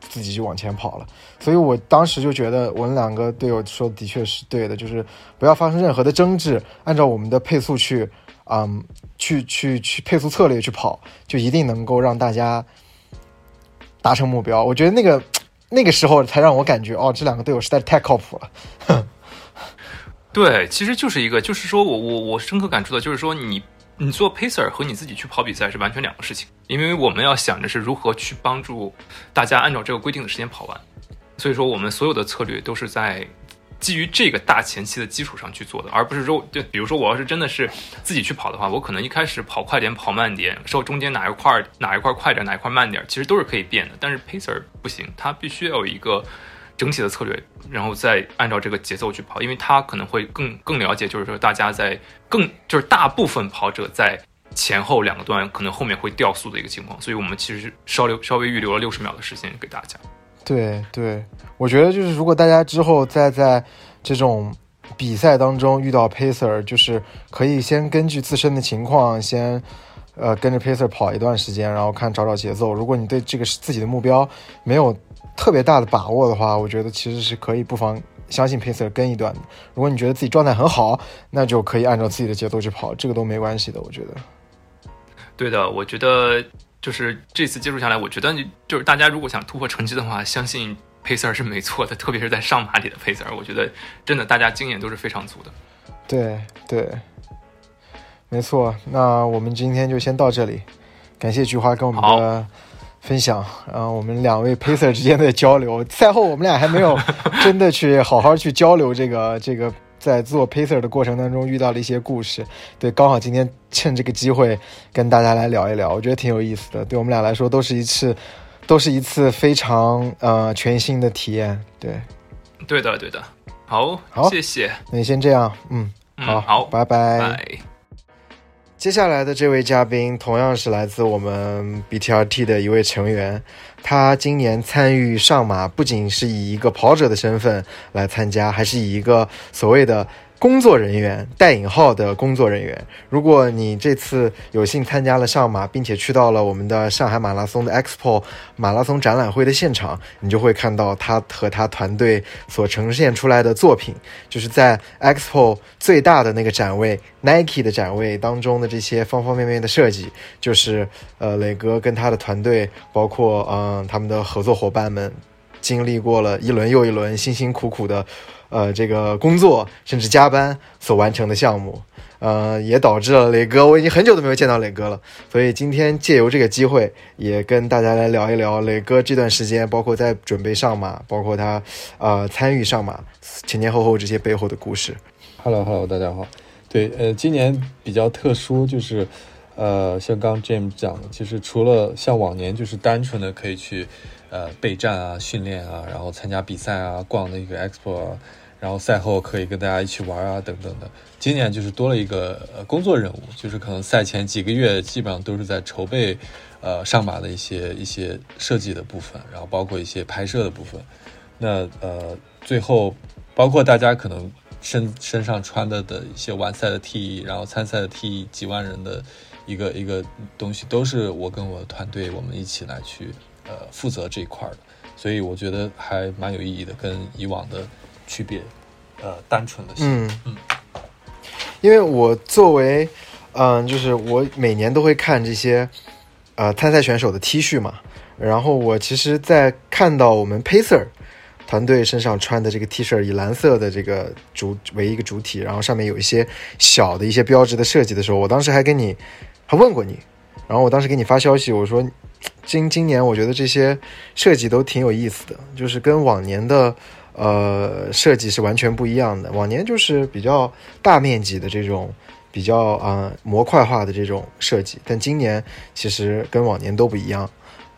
自己就往前跑了。所以我当时就觉得我们两个队友说的确是对的，就是不要发生任何的争执，按照我们的配速去，嗯，去去去配速策略去跑，就一定能够让大家达成目标。我觉得那个那个时候才让我感觉，哦，这两个队友实在是太靠谱了。对，其实就是一个，就是说我我我深刻感触的就是说你。你做 pacer 和你自己去跑比赛是完全两个事情，因为我们要想着是如何去帮助大家按照这个规定的时间跑完，所以说我们所有的策略都是在基于这个大前期的基础上去做的，而不是说就比如说我要是真的是自己去跑的话，我可能一开始跑快点跑慢点，说中间哪一块哪一块快点哪一块慢点，其实都是可以变的，但是 pacer 不行，它必须要有一个。整体的策略，然后再按照这个节奏去跑，因为他可能会更更了解，就是说大家在更就是大部分跑者在前后两个段可能后面会掉速的一个情况，所以我们其实稍留稍微预留了六十秒的时间给大家。对对，我觉得就是如果大家之后再在这种比赛当中遇到 pacer，就是可以先根据自身的情况先呃跟着 pacer 跑一段时间，然后看找找节奏。如果你对这个自己的目标没有。特别大的把握的话，我觉得其实是可以不妨相信 pacer 跟一段的。如果你觉得自己状态很好，那就可以按照自己的节奏去跑，这个都没关系的。我觉得，对的，我觉得就是这次接触下来，我觉得就是大家如果想突破成绩的话，相信 pacer 是没错的，特别是在上马里的 pacer，我觉得真的大家经验都是非常足的。对对，没错。那我们今天就先到这里，感谢菊花跟我们的。分享啊，我们两位 pacer 之间的交流。赛后我们俩还没有 [laughs] 真的去好好去交流这个这个在做 pacer 的过程当中遇到的一些故事。对，刚好今天趁这个机会跟大家来聊一聊，我觉得挺有意思的。对我们俩来说都是一次，都是一次非常呃全新的体验。对，对的，对的。好，好，谢谢。那先这样，嗯，好，好，拜拜。接下来的这位嘉宾同样是来自我们 BTRT 的一位成员，他今年参与上马不仅是以一个跑者的身份来参加，还是以一个所谓的。工作人员带引号的工作人员，如果你这次有幸参加了上马，并且去到了我们的上海马拉松的 Expo 马拉松展览会的现场，你就会看到他和他团队所呈现出来的作品，就是在 Expo 最大的那个展位 Nike 的展位当中的这些方方面面的设计，就是呃磊哥跟他的团队，包括嗯他们的合作伙伴们，经历过了一轮又一轮辛辛苦苦的。呃，这个工作甚至加班所完成的项目，呃，也导致了磊哥，我已经很久都没有见到磊哥了。所以今天借由这个机会，也跟大家来聊一聊磊哥这段时间，包括在准备上马，包括他呃参与上马前前后后这些背后的故事。Hello，Hello，大家好。对，呃，今年比较特殊，就是呃，像刚 James 讲的，其实除了像往年就是单纯的可以去。呃，备战啊，训练啊，然后参加比赛啊，逛那个 expo 啊，然后赛后可以跟大家一起玩啊，等等的。今年就是多了一个工作任务，就是可能赛前几个月基本上都是在筹备，呃，上马的一些一些设计的部分，然后包括一些拍摄的部分。那呃，最后包括大家可能身身上穿的的一些完赛的 T，然后参赛的 T，几万人的一个一个东西，都是我跟我的团队我们一起来去。呃，负责这一块的，所以我觉得还蛮有意义的，跟以往的区别，呃，单纯的嗯。嗯，因为我作为，嗯，就是我每年都会看这些，呃，参赛选手的 T 恤嘛，然后我其实，在看到我们 Pacer 团队身上穿的这个 T 恤，以蓝色的这个主为一个主体，然后上面有一些小的一些标志的设计的时候，我当时还跟你还问过你，然后我当时给你发消息，我说。今今年我觉得这些设计都挺有意思的，就是跟往年的呃设计是完全不一样的。往年就是比较大面积的这种比较啊模块化的这种设计，但今年其实跟往年都不一样，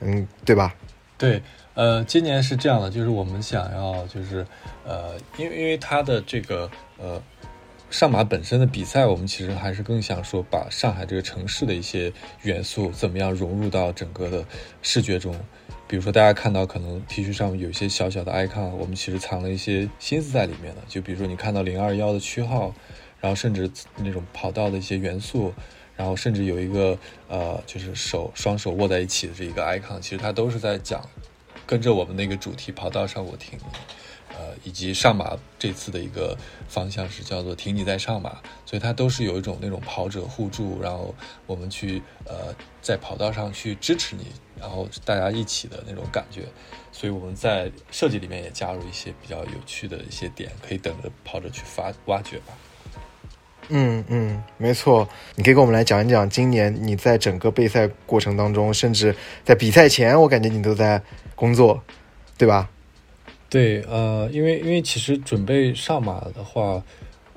嗯，对吧？对，呃，今年是这样的，就是我们想要就是呃，因为因为它的这个呃。上马本身的比赛，我们其实还是更想说，把上海这个城市的一些元素怎么样融入到整个的视觉中。比如说，大家看到可能 T 恤上有一些小小的 icon，我们其实藏了一些心思在里面的。就比如说，你看到零二幺的区号，然后甚至那种跑道的一些元素，然后甚至有一个呃，就是手双手握在一起的这一个 icon，其实它都是在讲跟着我们那个主题跑道上我听。呃，以及上马这次的一个方向是叫做挺你在上马，所以它都是有一种那种跑者互助，然后我们去呃在跑道上去支持你，然后大家一起的那种感觉。所以我们在设计里面也加入一些比较有趣的一些点，可以等着跑者去发挖掘吧。嗯嗯，没错，你可以跟我们来讲一讲，今年你在整个备赛过程当中，甚至在比赛前，我感觉你都在工作，对吧？对，呃，因为因为其实准备上马的话，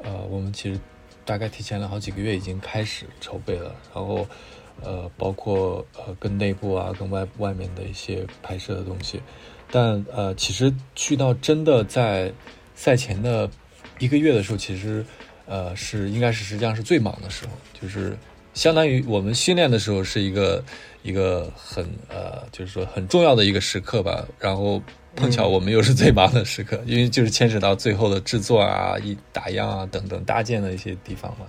呃，我们其实大概提前了好几个月已经开始筹备了，然后呃，包括呃跟内部啊，跟外外面的一些拍摄的东西，但呃，其实去到真的在赛前的一个月的时候，其实呃是应该是实际上是最忙的时候，就是相当于我们训练的时候是一个一个很呃，就是说很重要的一个时刻吧，然后。碰巧我们又是最忙的时刻，因为就是牵扯到最后的制作啊、一打样啊等等搭建的一些地方嘛，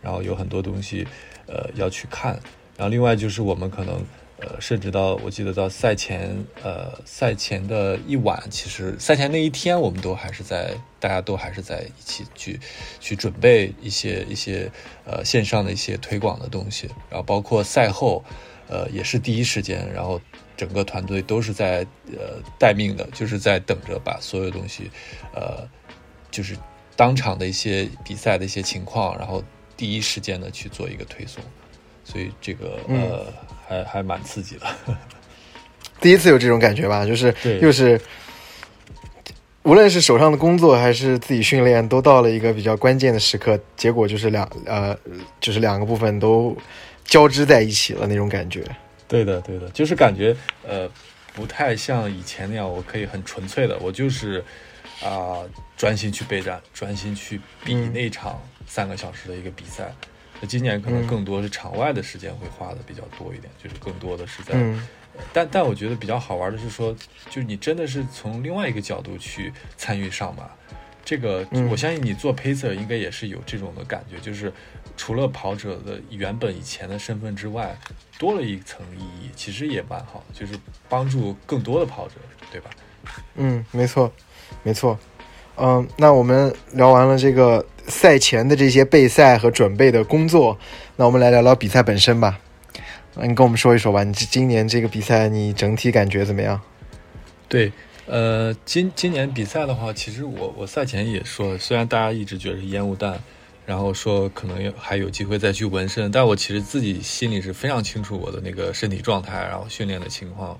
然后有很多东西，呃要去看，然后另外就是我们可能呃甚至到我记得到赛前呃赛前的一晚，其实赛前那一天我们都还是在大家都还是在一起去去准备一些一些呃线上的一些推广的东西，然后包括赛后呃也是第一时间，然后。整个团队都是在呃待命的，就是在等着把所有东西，呃，就是当场的一些比赛的一些情况，然后第一时间的去做一个推送，所以这个呃还还蛮刺激的。[laughs] 第一次有这种感觉吧，就是又是无论是手上的工作还是自己训练，都到了一个比较关键的时刻，结果就是两呃就是两个部分都交织在一起了那种感觉。对的，对的，就是感觉呃，不太像以前那样，我可以很纯粹的，我就是啊，专心去备战，专心去比那场三个小时的一个比赛。那今年可能更多是场外的时间会花的比较多一点，就是更多的是在。但但我觉得比较好玩的是说，就是你真的是从另外一个角度去参与上马。这个我相信你做 pacer 应该也是有这种的感觉，就是除了跑者的原本以前的身份之外。多了一层意义，其实也蛮好，就是帮助更多的跑者，对吧？嗯，没错，没错。嗯，那我们聊完了这个赛前的这些备赛和准备的工作，那我们来聊聊比赛本身吧。你跟我们说一说吧，你今年这个比赛你整体感觉怎么样？对，呃，今今年比赛的话，其实我我赛前也说，虽然大家一直觉得是烟雾弹。然后说可能有还有机会再去纹身，但我其实自己心里是非常清楚我的那个身体状态，然后训练的情况，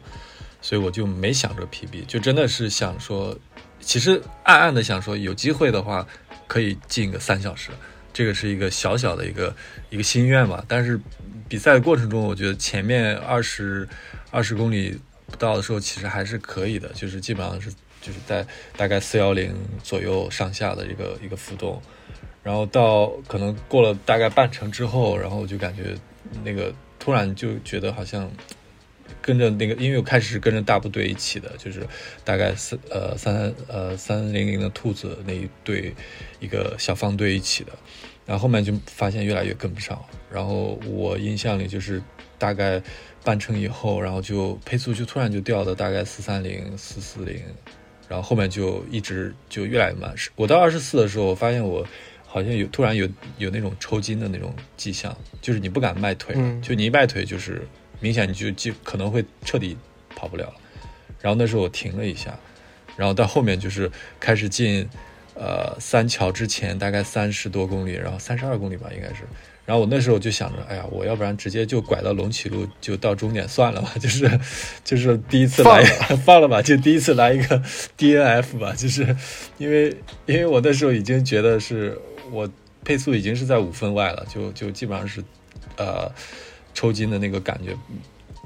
所以我就没想着 PB，就真的是想说，其实暗暗的想说有机会的话可以进个三小时，这个是一个小小的一个一个心愿嘛。但是比赛的过程中，我觉得前面二十二十公里不到的时候，其实还是可以的，就是基本上是就是在大概四幺零左右上下的一个一个浮动。然后到可能过了大概半程之后，然后我就感觉那个突然就觉得好像跟着那个，因为我开始是跟着大部队一起的，就是大概三呃三呃三零零的兔子那一队一个小方队一起的，然后后面就发现越来越跟不上，然后我印象里就是大概半程以后，然后就配速就突然就掉到大概四三零四四零，然后后面就一直就越来越慢。我到二十四的时候，我发现我。好像有突然有有那种抽筋的那种迹象，就是你不敢迈腿，就你一迈腿就是明显你就就可能会彻底跑不了了。然后那时候我停了一下，然后到后面就是开始进呃三桥之前大概三十多公里，然后三十二公里吧应该是。然后我那时候就想着，哎呀，我要不然直接就拐到龙起路就到终点算了吧，[laughs] 就是就是第一次来 [laughs] 放了吧，就第一次来一个 DNF 吧，就是因为因为我那时候已经觉得是。我配速已经是在五分外了，就就基本上是，呃，抽筋的那个感觉，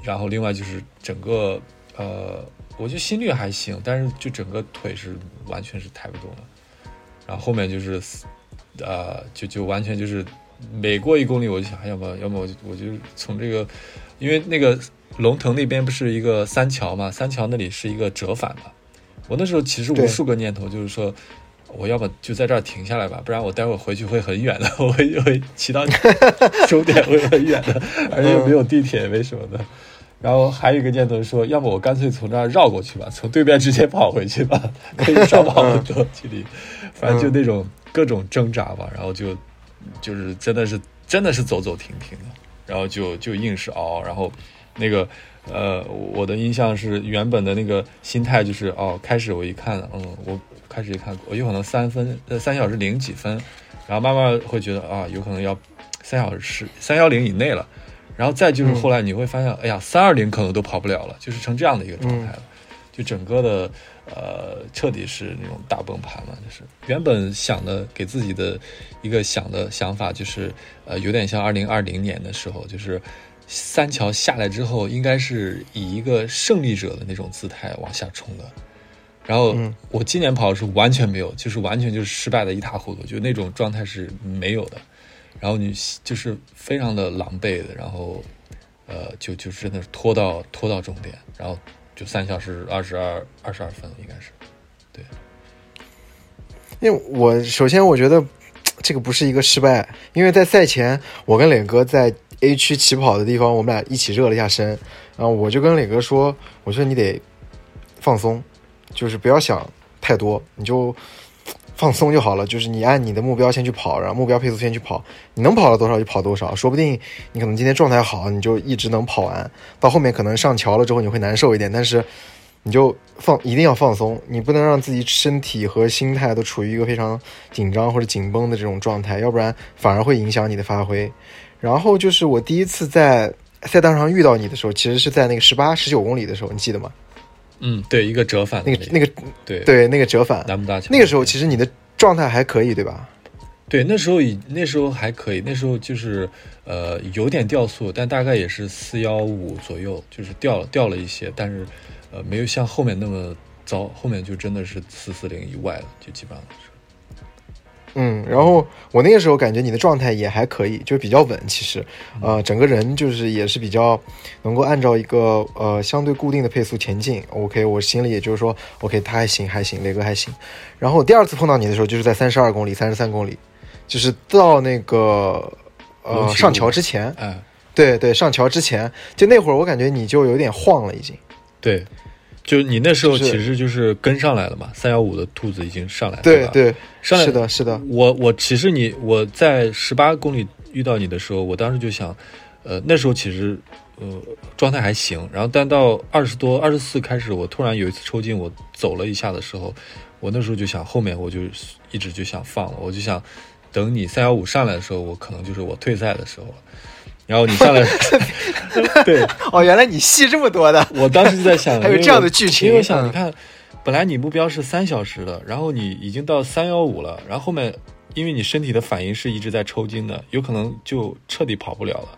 然后另外就是整个呃，我觉得心率还行，但是就整个腿是完全是抬不动了，然后后面就是，呃，就就完全就是每过一公里我就想，要么要么我就我就从这个，因为那个龙腾那边不是一个三桥嘛，三桥那里是一个折返嘛，我那时候其实无数个念头就是说。我要么就在这儿停下来吧，不然我待会儿回去会很远的，[laughs] 我会会骑到终点会很远的，而且又没有地铁，没什么的。然后还有一个念头说，要么我干脆从这儿绕过去吧，从对面直接跑回去吧，[laughs] 可以少跑很多距离。反正就那种各种挣扎吧，然后就就是真的是真的是走走停停的，然后就就硬是熬，然后那个呃，我的印象是原本的那个心态就是哦，开始我一看，嗯，我开始一看，我有可能三分呃三小时零几分，然后慢慢会觉得啊，有可能要三小时三幺零以内了。然后再就是后来你会发现，哎呀，三二零可能都跑不了了，就是成这样的一个状态了，就整个的呃彻底是那种大崩盘了。就是原本想的给自己的一个想的想法，就是呃有点像二零二零年的时候，就是三桥下来之后，应该是以一个胜利者的那种姿态往下冲的。然后我今年跑是完全没有，就是完全就是失败的一塌糊涂，就那种状态是没有的。然后你就是非常的狼狈的，然后，呃，就就真的是拖到拖到终点，然后就三小时二十二二十二分应该是，对。因为我首先我觉得这个不是一个失败，因为在赛前我跟磊哥在 A 区起跑的地方，我们俩一起热了一下身，然后我就跟磊哥说，我说你得放松，就是不要想太多，你就。放松就好了，就是你按你的目标先去跑，然后目标配速先去跑，你能跑到多少就跑多少，说不定你可能今天状态好，你就一直能跑完，到后面可能上桥了之后你会难受一点，但是你就放一定要放松，你不能让自己身体和心态都处于一个非常紧张或者紧绷的这种状态，要不然反而会影响你的发挥。然后就是我第一次在赛道上遇到你的时候，其实是在那个十八十九公里的时候，你记得吗？嗯，对，一个折返，那个那个，对对，那个折返，南部大桥。那个时候其实你的状态还可以，对吧？对，那时候以那时候还可以，那时候就是呃有点掉速，但大概也是四幺五左右，就是掉掉了一些，但是呃没有像后面那么糟，后面就真的是四四零以外了，就基本上是。嗯，然后我那个时候感觉你的状态也还可以，就是比较稳。其实，呃，整个人就是也是比较能够按照一个呃相对固定的配速前进。OK，我心里也就是说，OK，他还行，还行，磊哥还行。然后第二次碰到你的时候，就是在三十二公里、三十三公里，就是到那个呃上桥之前，嗯，对对，上桥之前，就那会儿我感觉你就有点晃了，已经。对。就你那时候其实就是跟上来了嘛，三幺五的兔子已经上来了，对对，上来是的，是的。我我其实你我在十八公里遇到你的时候，我当时就想，呃，那时候其实呃状态还行，然后但到二十多二十四开始，我突然有一次抽筋，我走了一下的时候，我那时候就想后面我就一直就想放了，我就想等你三幺五上来的时候，我可能就是我退赛的时候了。然后你上来，[laughs] 对，哦，原来你戏这么多的。我当时就在想，还有这样的剧情。因为我想，你看，本来你目标是三小时的，然后你已经到三幺五了，然后后面因为你身体的反应是一直在抽筋的，有可能就彻底跑不了了。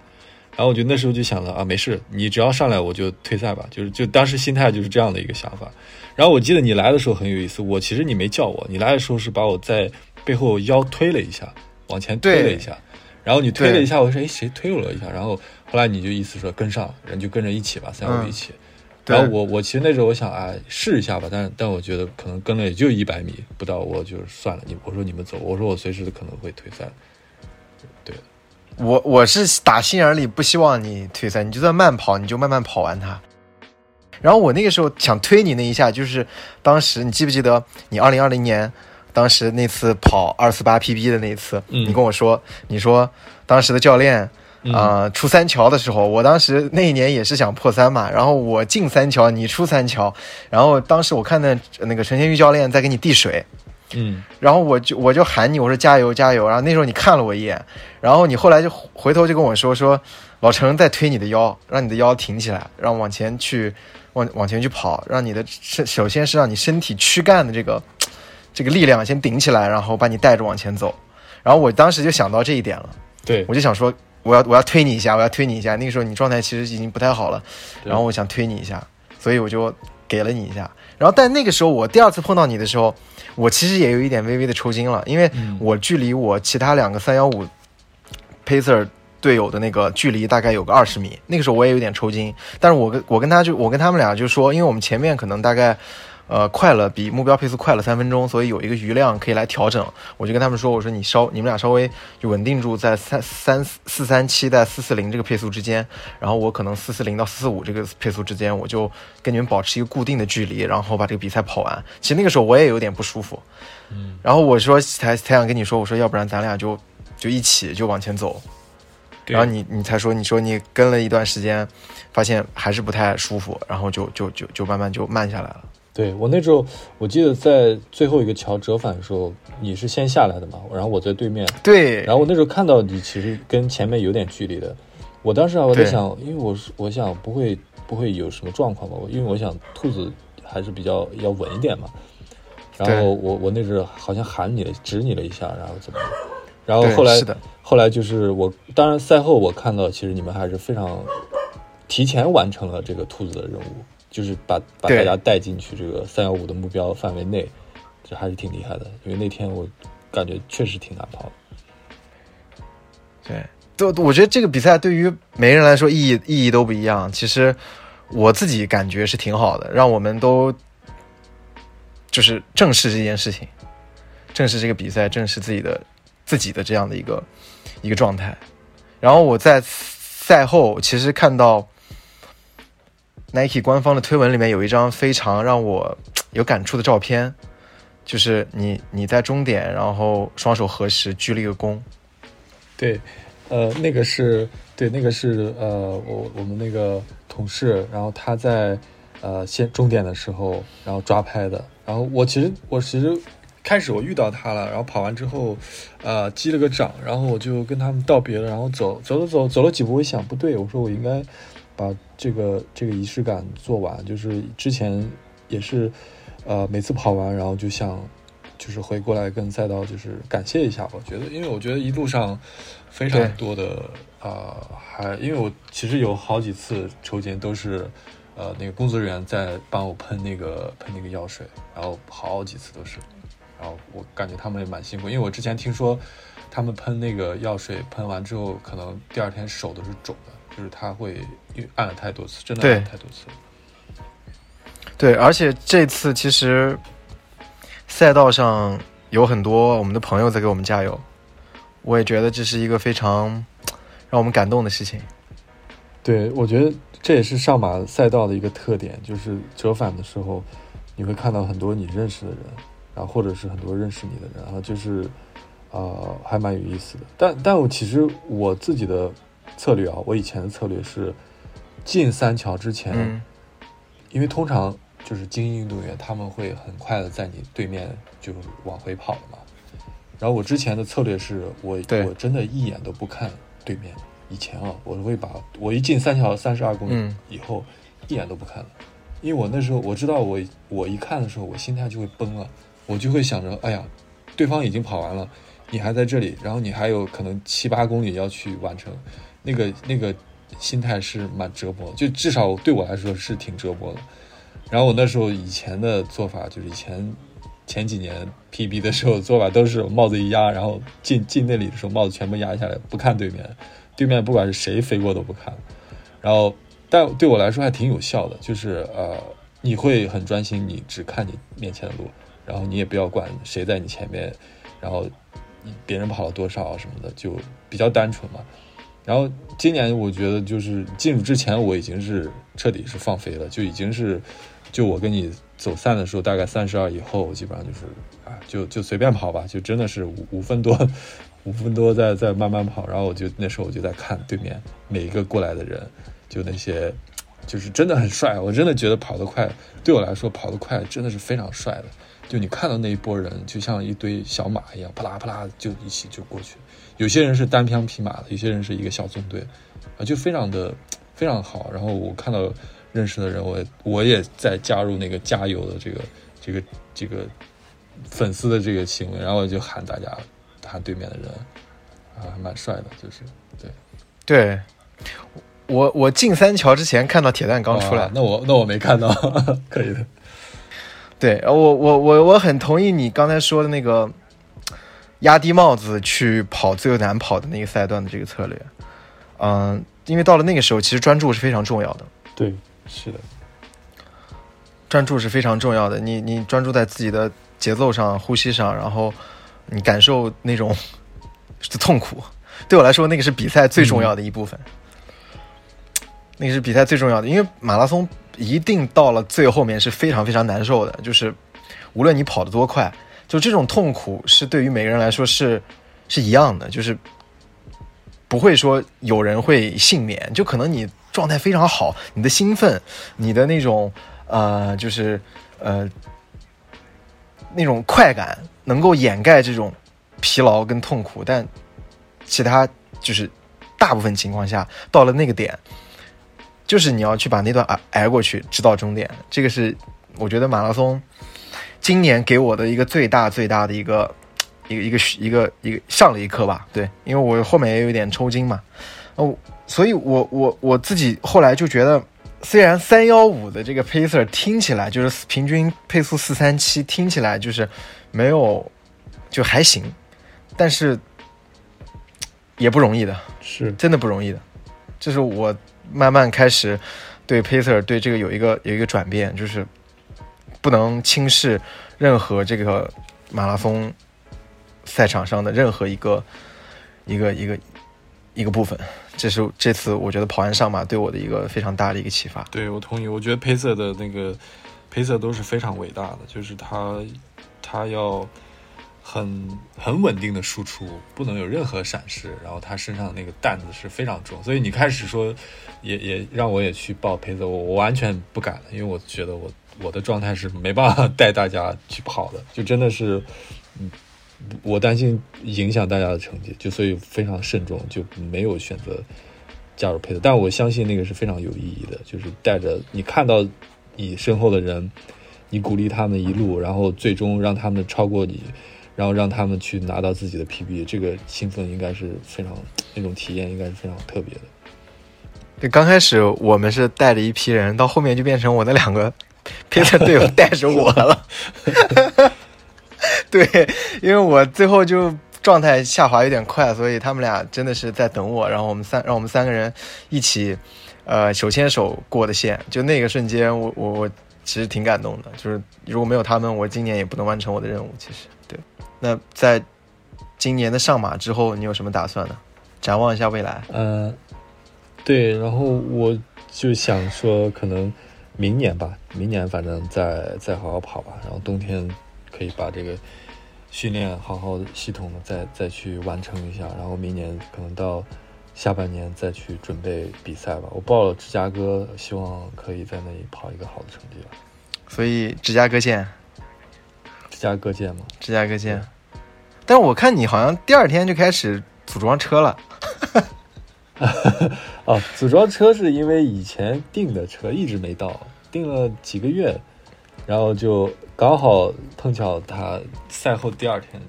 然后我就那时候就想了啊，没事，你只要上来我就退赛吧，就是就当时心态就是这样的一个想法。然后我记得你来的时候很有意思，我其实你没叫我，你来的时候是把我在背后腰推了一下，往前推了一下。然后你推了一下，我说：“哎，谁推我了一下？”然后后来你就意思说跟上，人就跟着一起吧，三五一起。然后我我其实那时候我想啊，试一下吧，但但我觉得可能跟了也就一百米不到，我就算了。你我说你们走，我说我随时可能会退赛。对，我我是打心眼里不希望你退赛，你就算慢跑，你就慢慢跑完它。然后我那个时候想推你那一下，就是当时你记不记得你二零二零年？当时那次跑二四八 PB 的那一次，你跟我说，你说当时的教练啊出三桥的时候，我当时那一年也是想破三嘛，然后我进三桥，你出三桥，然后当时我看到那个陈天玉教练在给你递水，嗯，然后我就我就喊你，我说加油加油，然后那时候你看了我一眼，然后你后来就回头就跟我说说老陈在推你的腰，让你的腰挺起来，让往前去往往前去跑，让你的身首先是让你身体躯干的这个。这个力量先顶起来，然后把你带着往前走。然后我当时就想到这一点了，对我就想说，我要我要推你一下，我要推你一下。那个时候你状态其实已经不太好了，然后我想推你一下，所以我就给了你一下。然后但那个时候我第二次碰到你的时候，我其实也有一点微微的抽筋了，因为我距离我其他两个三幺五 pacer 队友的那个距离大概有个二十米。那个时候我也有点抽筋，但是我跟我跟他就我跟他们俩就说，因为我们前面可能大概。呃，快了比目标配速快了三分钟，所以有一个余量可以来调整。我就跟他们说，我说你稍你们俩稍微就稳定住在三三四三七在四四零这个配速之间，然后我可能四四零到四四五这个配速之间，我就跟你们保持一个固定的距离，然后把这个比赛跑完。其实那个时候我也有点不舒服，嗯，然后我说才才想跟你说，我说要不然咱俩就就一起就往前走。然后你你才说，你说你跟了一段时间，发现还是不太舒服，然后就就就就慢慢就慢下来了。对我那时候，我记得在最后一个桥折返的时候，你是先下来的嘛，然后我在对面，对，然后我那时候看到你其实跟前面有点距离的，我当时啊我在想，因为我是我想不会不会有什么状况吧，因为我想兔子还是比较要稳一点嘛，然后我我那时候好像喊你了，指你了一下，然后怎么，然后后来是的，后来就是我，当然赛后我看到，其实你们还是非常提前完成了这个兔子的任务，就是把把大家带进去这个三幺五的目标范围内，这还是挺厉害的。因为那天我感觉确实挺难跑的。对，都我觉得这个比赛对于每个人来说意义意义都不一样。其实我自己感觉是挺好的，让我们都就是正视这件事情，正视这个比赛，正视自己的自己的这样的一个一个状态。然后我在赛后其实看到 Nike 官方的推文里面有一张非常让我 [tsk] 有感触的照片，就是你你在终点，然后双手合十鞠了一个躬。对，呃，那个是对，那个是呃，我我们那个同事，然后他在呃先终点的时候，然后抓拍的。然后我其实我其实开始我遇到他了，然后跑完之后，呃，击了个掌，然后我就跟他们道别了，然后走走了走走了几步，我想不对，我说我应该把这个这个仪式感做完，就是之前也是呃每次跑完，然后就想。就是回过来跟赛道就是感谢一下，我觉得，因为我觉得一路上非常多的啊、呃还因为我其实有好几次抽筋都是呃那个工作人员在帮我喷那个喷那个药水，然后好几次都是，然后我感觉他们也蛮辛苦，因为我之前听说他们喷那个药水喷完之后，可能第二天手都是肿是他会因为按了太多次，真的按了太多次了。对，而且这次其实赛道上有很多我们的朋友在给我们加油，我也觉得这是一个非常让我们感动的事情。对，我觉得这也是上马赛道的一个特点，就是折返的时候，你会看到很多你认识的人，然后或者是很多认识你的人，然后就是，呃，还蛮有意思的。但但我其实我自己的策略啊，我以前的策略是进三桥之前，嗯，因为通常就是精英运动员他们会很快的在你对面就往回跑了嘛。然后我之前的策略是我我真的一眼都不看对面。以前啊，我会把我一进三桥三十二公里嗯。以后，一眼都不看了，因为我那时候我知道我我一看的时候，我心态就会崩了，我就会想着，哎呀，对方已经跑完了，你还在这里，然后你还有可能七八公里要去完成，那个那个心态是蛮折磨，就至少对我来说是挺折磨的。然后我那时候以前的做法就是以前前几年 PB 的时候做法都是帽子一压，然后进进那里的时候帽子全部压下来，不看对面，对面不管是谁飞过都不看。然后但对我来说还挺有效的，就是呃你会很专心，你只看你面前的路，然后你也不要管谁在你前面，然后别人跑了多少什么的，就比较单纯嘛。然后今年我觉得就是进入之前我已经是彻底是放飞了，就已经是就我跟你走散的时候，大概三十二以后，基本上就是啊，就就随便跑吧，就真的是五五分多，[laughs] 五分多在在慢慢跑。然后我就那时候我就在看对面每一个过来的人，就那些就是真的很帅，我真的觉得跑得快，对我来说跑得快真的是非常帅的。就你看到那一波人，就像一堆小马一样，啪啦啪啦就一起就过去。有些人是单枪匹马的，有些人是一个小纵队，啊，就非常的非常好。然后我看到认识的人，我也我也在加入那个加油的这个这个这个粉丝的这个行为，然后我就喊大家喊对面的人，啊，还蛮帅的，就是对。对，我我进三桥之前看到铁蛋刚出来哇，那我那我没看到，[laughs] 可以的。对，呃我我我我很同意你刚才说的那个压低帽子去跑最难跑的那个赛段的这个策略。嗯，因为到了那个时候，其实专注是非常重要的。对，是的，专注是非常重要的。你你专注在自己的节奏上、呼吸上，然后你感受那种 [laughs] 痛苦。对我来说，那个是比赛最重要的一部分。那个是比赛最重要的，因为马拉松一定到了最后面是非常非常难受的，就是无论你跑得多快，就这种痛苦是对于每个人来说是是一样的，就是不会说有人会幸免，就可能你状态非常好，你的兴奋，你的那种呃，就是呃那种快感能够掩盖这种疲劳跟痛苦，但其他就是大部分情况下到了那个点。就是你要去把那段挨挨过去，直到终点。这个是我觉得马拉松今年给我的一个最大最大的一个一个一个一个一个上了一课吧。对，因为我后面也有点抽筋嘛，哦，所以我我我自己后来就觉得，虽然三幺五的这个 pacer 听起来就是平均配速四三七，听起来就是没有就还行，但是也不容易的，是真的不容易的，这是我。慢慢开始对 pacer 对这个有一个有一个转变，就是不能轻视任何这个马拉松赛场上的任何一个一个一个一个部分。这是这次我觉得跑完上马对我的一个非常大的一个启发。对我同意，我觉得裴泽的那个裴泽都是非常伟大的，就是他他要。很很稳定的输出，不能有任何闪失，然后他身上的那个担子是非常重，所以你开始说，也也让我也去报配色，我我完全不敢了，因为我觉得我我的状态是没办法带大家去跑的，就真的是，嗯，我担心影响大家的成绩，就所以非常慎重，就没有选择加入配色，但我相信那个是非常有意义的，就是带着你看到你身后的人，你鼓励他们一路，然后最终让他们超过你。然后让他们去拿到自己的 PB，这个兴奋应该是非常，那种体验应该是非常特别的。对，刚开始我们是带着一批人，到后面就变成我那两个配赛队友带着我了。[laughs] 对，因为我最后就状态下滑有点快，所以他们俩真的是在等我。然后我们三，让我们三个人一起，呃，手牵手过的线。就那个瞬间，我我我其实挺感动的。就是如果没有他们，我今年也不能完成我的任务。其实，对。那在今年的上马之后，你有什么打算呢？展望一下未来。嗯，对，然后我就想说，可能明年吧，明年反正再再好好跑吧，然后冬天可以把这个训练好好系统的再再去完成一下，然后明年可能到下半年再去准备比赛吧。我报了芝加哥，希望可以在那里跑一个好的成绩吧。所以芝加哥见。芝加哥见吗？芝加哥见。但我看你好像第二天就开始组装车了。哦，[laughs] 组装车是因为以前订的车一直没到，订了几个月，然后就刚好碰巧他赛后第二天，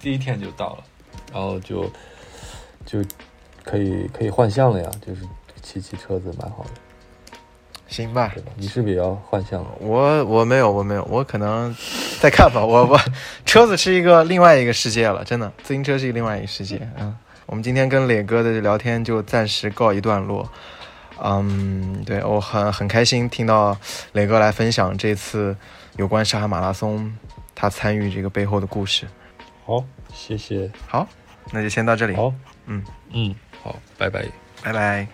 第一天就到了，然后就就可以可以换向了呀，就是骑骑车子蛮好的。行吧，你是比较幻想，我我没有，我没有，我可能再看吧。我我车子是一个另外一个世界了，真的，自行车是一个另外一个世界。嗯，我们今天跟磊哥的聊天就暂时告一段落。嗯，对我很很开心听到磊哥来分享这次有关上海马拉松他参与这个背后的故事。好，谢谢。好，那就先到这里。好，嗯嗯，好，拜拜，拜拜。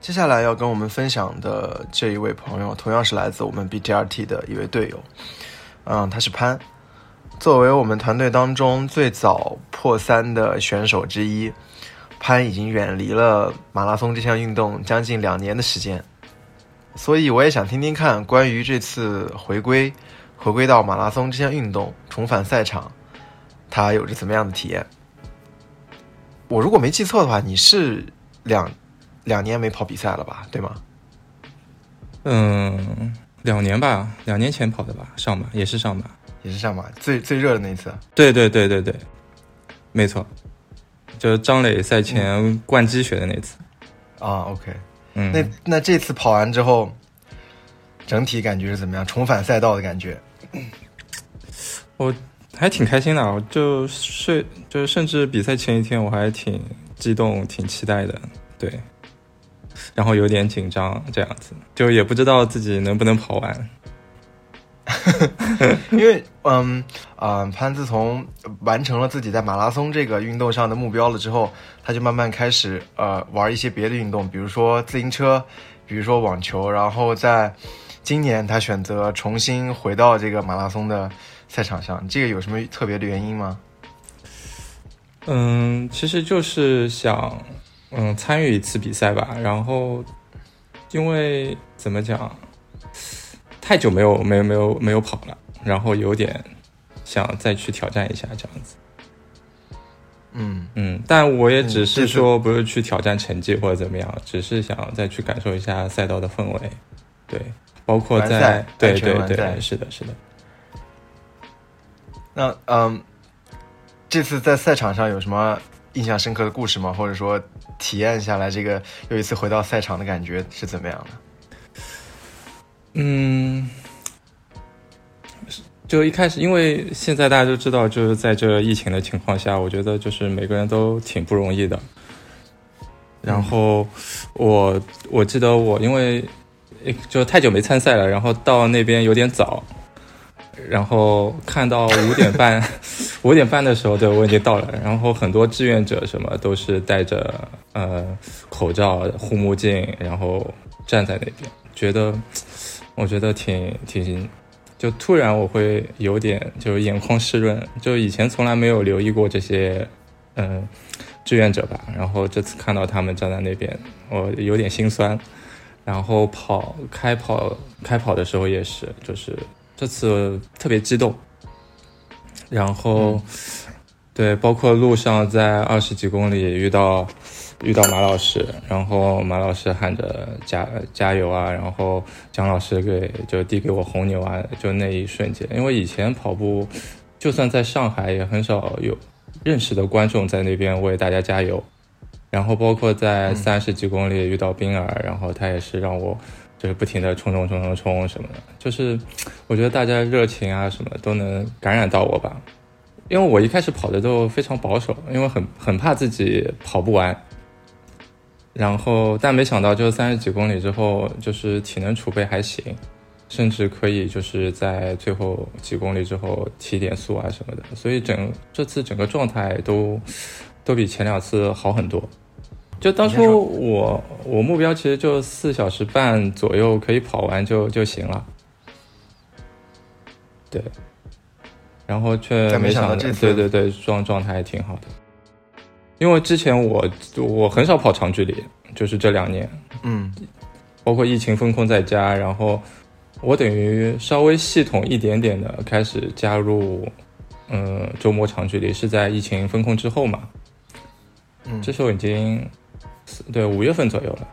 接下来要跟我们分享的这一位朋友，同样是来自我们 BTRT 的一位队友，嗯，他是潘，作为我们团队当中最早破三的选手之一，潘已经远离了马拉松这项运动将近两年的时间，所以我也想听听看关于这次回归，回归到马拉松这项运动，重返赛场，他有着怎么样的体验？我如果没记错的话，你是两。两年没跑比赛了吧，对吗？嗯，两年吧，两年前跑的吧，上马也是上马，也是上马，最最热的那次。对对对对对，没错，就是张磊赛前灌鸡血的那次。啊，OK，嗯，那那这次跑完之后，整体感觉是怎么样？重返赛道的感觉？我还挺开心的，我就睡，就是甚至比赛前一天我还挺激动、挺期待的，对。然后有点紧张，这样子就也不知道自己能不能跑完。[laughs] 因为嗯啊、潘自从完成了自己在马拉松这个运动上的目标了之后，他就慢慢开始呃玩一些别的运动，比如说自行车，比如说网球，然后在今年他选择重新回到这个马拉松的赛场上，这个有什么特别的原因吗？嗯，其实就是想嗯参与一次比赛吧，然后因为怎么讲，太久没有没有没有没有跑了，然后有点想再去挑战一下这样子。嗯嗯，但我也只是说不是去挑战成绩或者怎么样，只是想再去感受一下赛道的氛围，对，包括在对对对，是的，是的。那嗯，这次在赛场上有什么印象深刻的故事吗？或者说体验下来这个又一次回到赛场的感觉是怎么样的？嗯，就一开始，因为现在大家都知道，就是在这疫情的情况下，我觉得就是每个人都挺不容易的。然后我我记得我因为就太久没参赛了，然后到那边有点早，然后看到五点半 [laughs] 五点半的时候，对我已经到了，然后很多志愿者什么都是戴着呃口罩、护目镜，然后站在那边，觉得我觉得挺挺，就突然我会有点就是眼眶湿润，就以前从来没有留意过这些嗯、呃志愿者吧，然后这次看到他们站在那边，我有点心酸。然后跑开跑开跑的时候也是，就是这次特别激动。然后，对，包括路上在二十几公里遇到遇到马老师，然后马老师喊着加加油啊，然后蒋老师给就递给我红牛啊，就那一瞬间，因为以前跑步，就算在上海也很少有认识的观众在那边为大家加油。然后包括在三十几公里遇到冰儿，然后他也是让我就是不停的冲冲冲冲冲什么的，就是我觉得大家热情啊什么都能感染到我吧。因为我一开始跑的都非常保守，因为很很怕自己跑不完。然后但没想到就三十几公里之后，就是体能储备还行，甚至可以就是在最后几公里之后提点速啊什么的，所以整这次整个状态都 [laughs] 都比前两次好很多。就当初我我目标其实就四小时半左右可以跑完就就行了，对，然后却没没想到，这次对对对，状状态挺好的。因为之前我我很少跑长距离，就是这两年，嗯。包括疫情封控在家，然后我等于稍微系统一点点的开始加入，嗯，周末长距离是在疫情封控之后嘛，嗯。这时候已经对五月份左右了，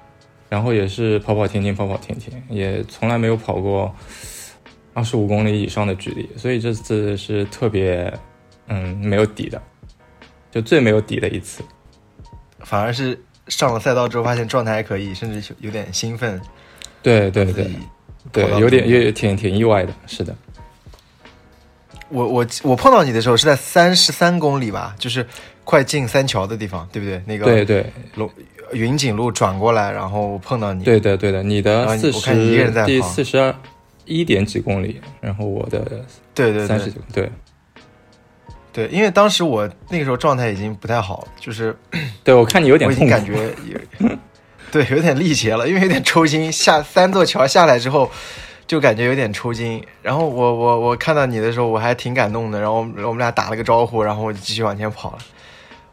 然后也是跑跑停停，跑跑停停，也从来没有跑过二十五公里以上的距离，所以这次是特别嗯没有底的，就最没有底的一次。反而是上了赛道之后发现状态还可以，甚至有点兴奋。对对对对，有点也挺挺意外的，是的。我我我碰到你的时候是在三十三公里吧，就是快进三桥的地方，对不对？那个对对龙云锦路转过来，然后碰到你。对的对的，你的四后你我看你一个人在十第跑四十二一点几公里，然后我的对对对三十几，对对，因为当时我那个时候状态已经不太好，就是对，我看你有点我已经痛，感觉有，对，有点力竭了，因为有点抽筋。下三座桥下来之后，就感觉有点抽筋。然后我我我看到你的时候，我还挺感动的。然后我们俩打了个招呼，然后我就继续往前跑了。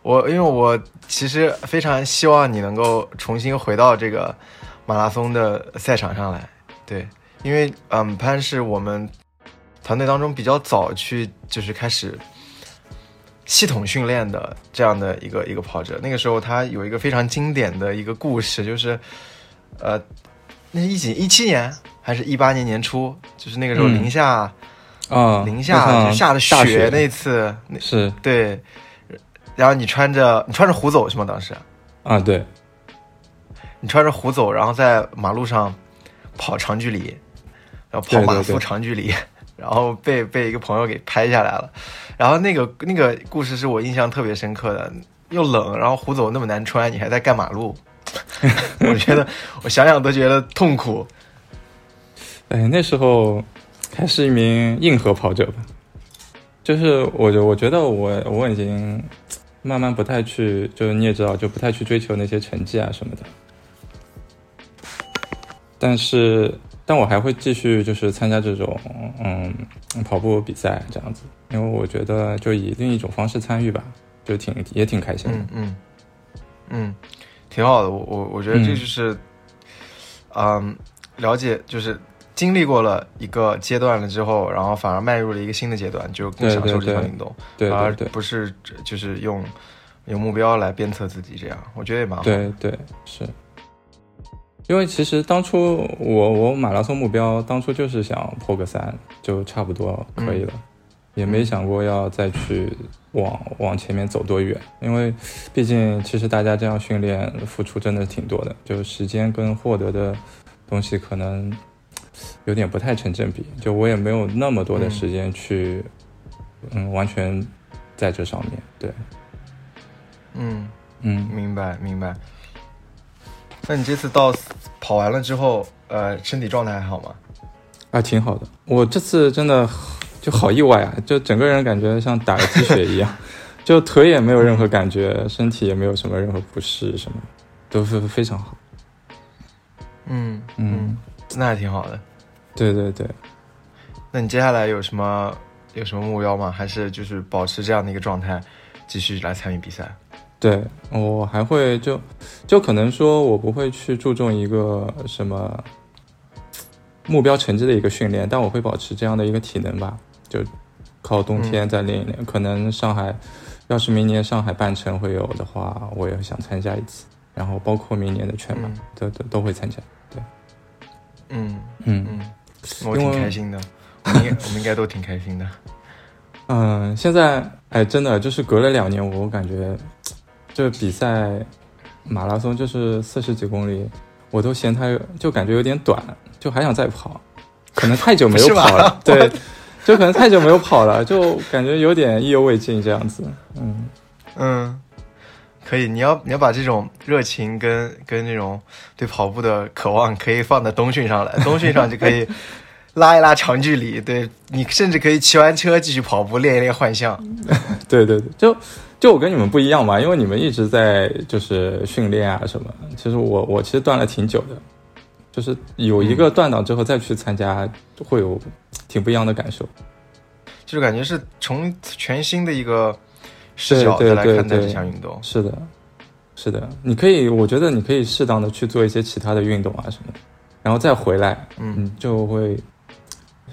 我因为我其实非常希望你能够重新回到这个马拉松的赛场上来，对，因为嗯，潘是我们团队当中比较早去就是开始系统训练的这样的一个一个跑者。那个时候他有一个非常经典的一个故事，就是呃，那是一几一七年还是一八年年初，就是那个时候嗯零下、啊，零下就下的大雪那次，那是。对，然后你穿着你穿着虎走是吗？当时？啊，对。你穿着虎走，然后在马路上跑长距离，然后跑马夫对对。对长距离，然后被被一个朋友给拍下来了。然后那个那个故事是我印象特别深刻的，又冷，然后胡走那么难穿，你还在干马路，[laughs] 我觉得我想想都觉得痛苦。哎，那时候还是一名硬核跑者吧，就是我我觉得我我已经慢慢不太去，就是你也知道，就不太去追求那些成绩啊什么的。但是，但我还会继续就是参加这种嗯跑步比赛这样子，因为我觉得就以另一种方式参与吧，就挺也挺开心的。嗯嗯嗯，挺好的。我我我觉得这就是，嗯，了解就是经历过了一个阶段了之后，然后反而迈入了一个新的阶段，就更享受这项运动，对而不是就是用有目标来鞭策自己，这样我觉得也蛮好。对对是。因为其实当初我我马拉松目标当初就是想破个三，就差不多可以了，也没想过要再去往往前面走多远。因为毕竟其实大家这样训练付出真的挺多的，就是时间跟获得的东西可能有点不太成正比。就我也没有那么多的时间去，嗯，完全在这上面。对，嗯嗯，明白明白。那你这次到跑完了之后，呃，身体状态还好吗？啊，挺好的。我这次真的就好意外啊，就整个人感觉像打了鸡血一样，[laughs] 就腿也没有任何感觉，身体也没有什么任何不适，什么都是非常好。嗯嗯，那还挺好的。对对对。那你接下来有什么有什么目标吗？还是就是保持这样的一个状态，继续来参与比赛？对我还会就就可能说我不会去注重一个什么目标成绩的一个训练，但我会保持这样的一个体能吧，就靠冬天再练一练。可能上海要是明年上海半程会有的话，我也想参加一次，然后包括明年的全马，都都都会参加。对，嗯嗯嗯，我挺开心的，我们我们应该都挺开心的。[laughs] 嗯，现在哎，真的就是隔了两年，我感觉。这比赛马拉松就是四十几公里，我都嫌它就感觉有点短，就还想再跑，可能太久没有 [laughs] 跑了，对，就可能太久没有跑了，就感觉有点意犹未尽这样子。嗯。嗯，可以，你要你要把这种热情跟跟那种对跑步的渴望，可以放在冬训上来，冬训上就可以拉一拉长距离，对你甚至可以骑完车继续跑步，练一练幻象。[laughs] 对对对，就。就我跟你们不一样嘛，因为你们一直在就是训练啊什么。其实我我其实断了挺久的，就是有一个断档之后再去参加，会有挺不一样的感受。就是感觉是从全新的一个视角再来看待这项运动。是的，是的，你可以，我觉得你可以适当的去做一些其他的运动啊什么的，然后再回来，嗯，就会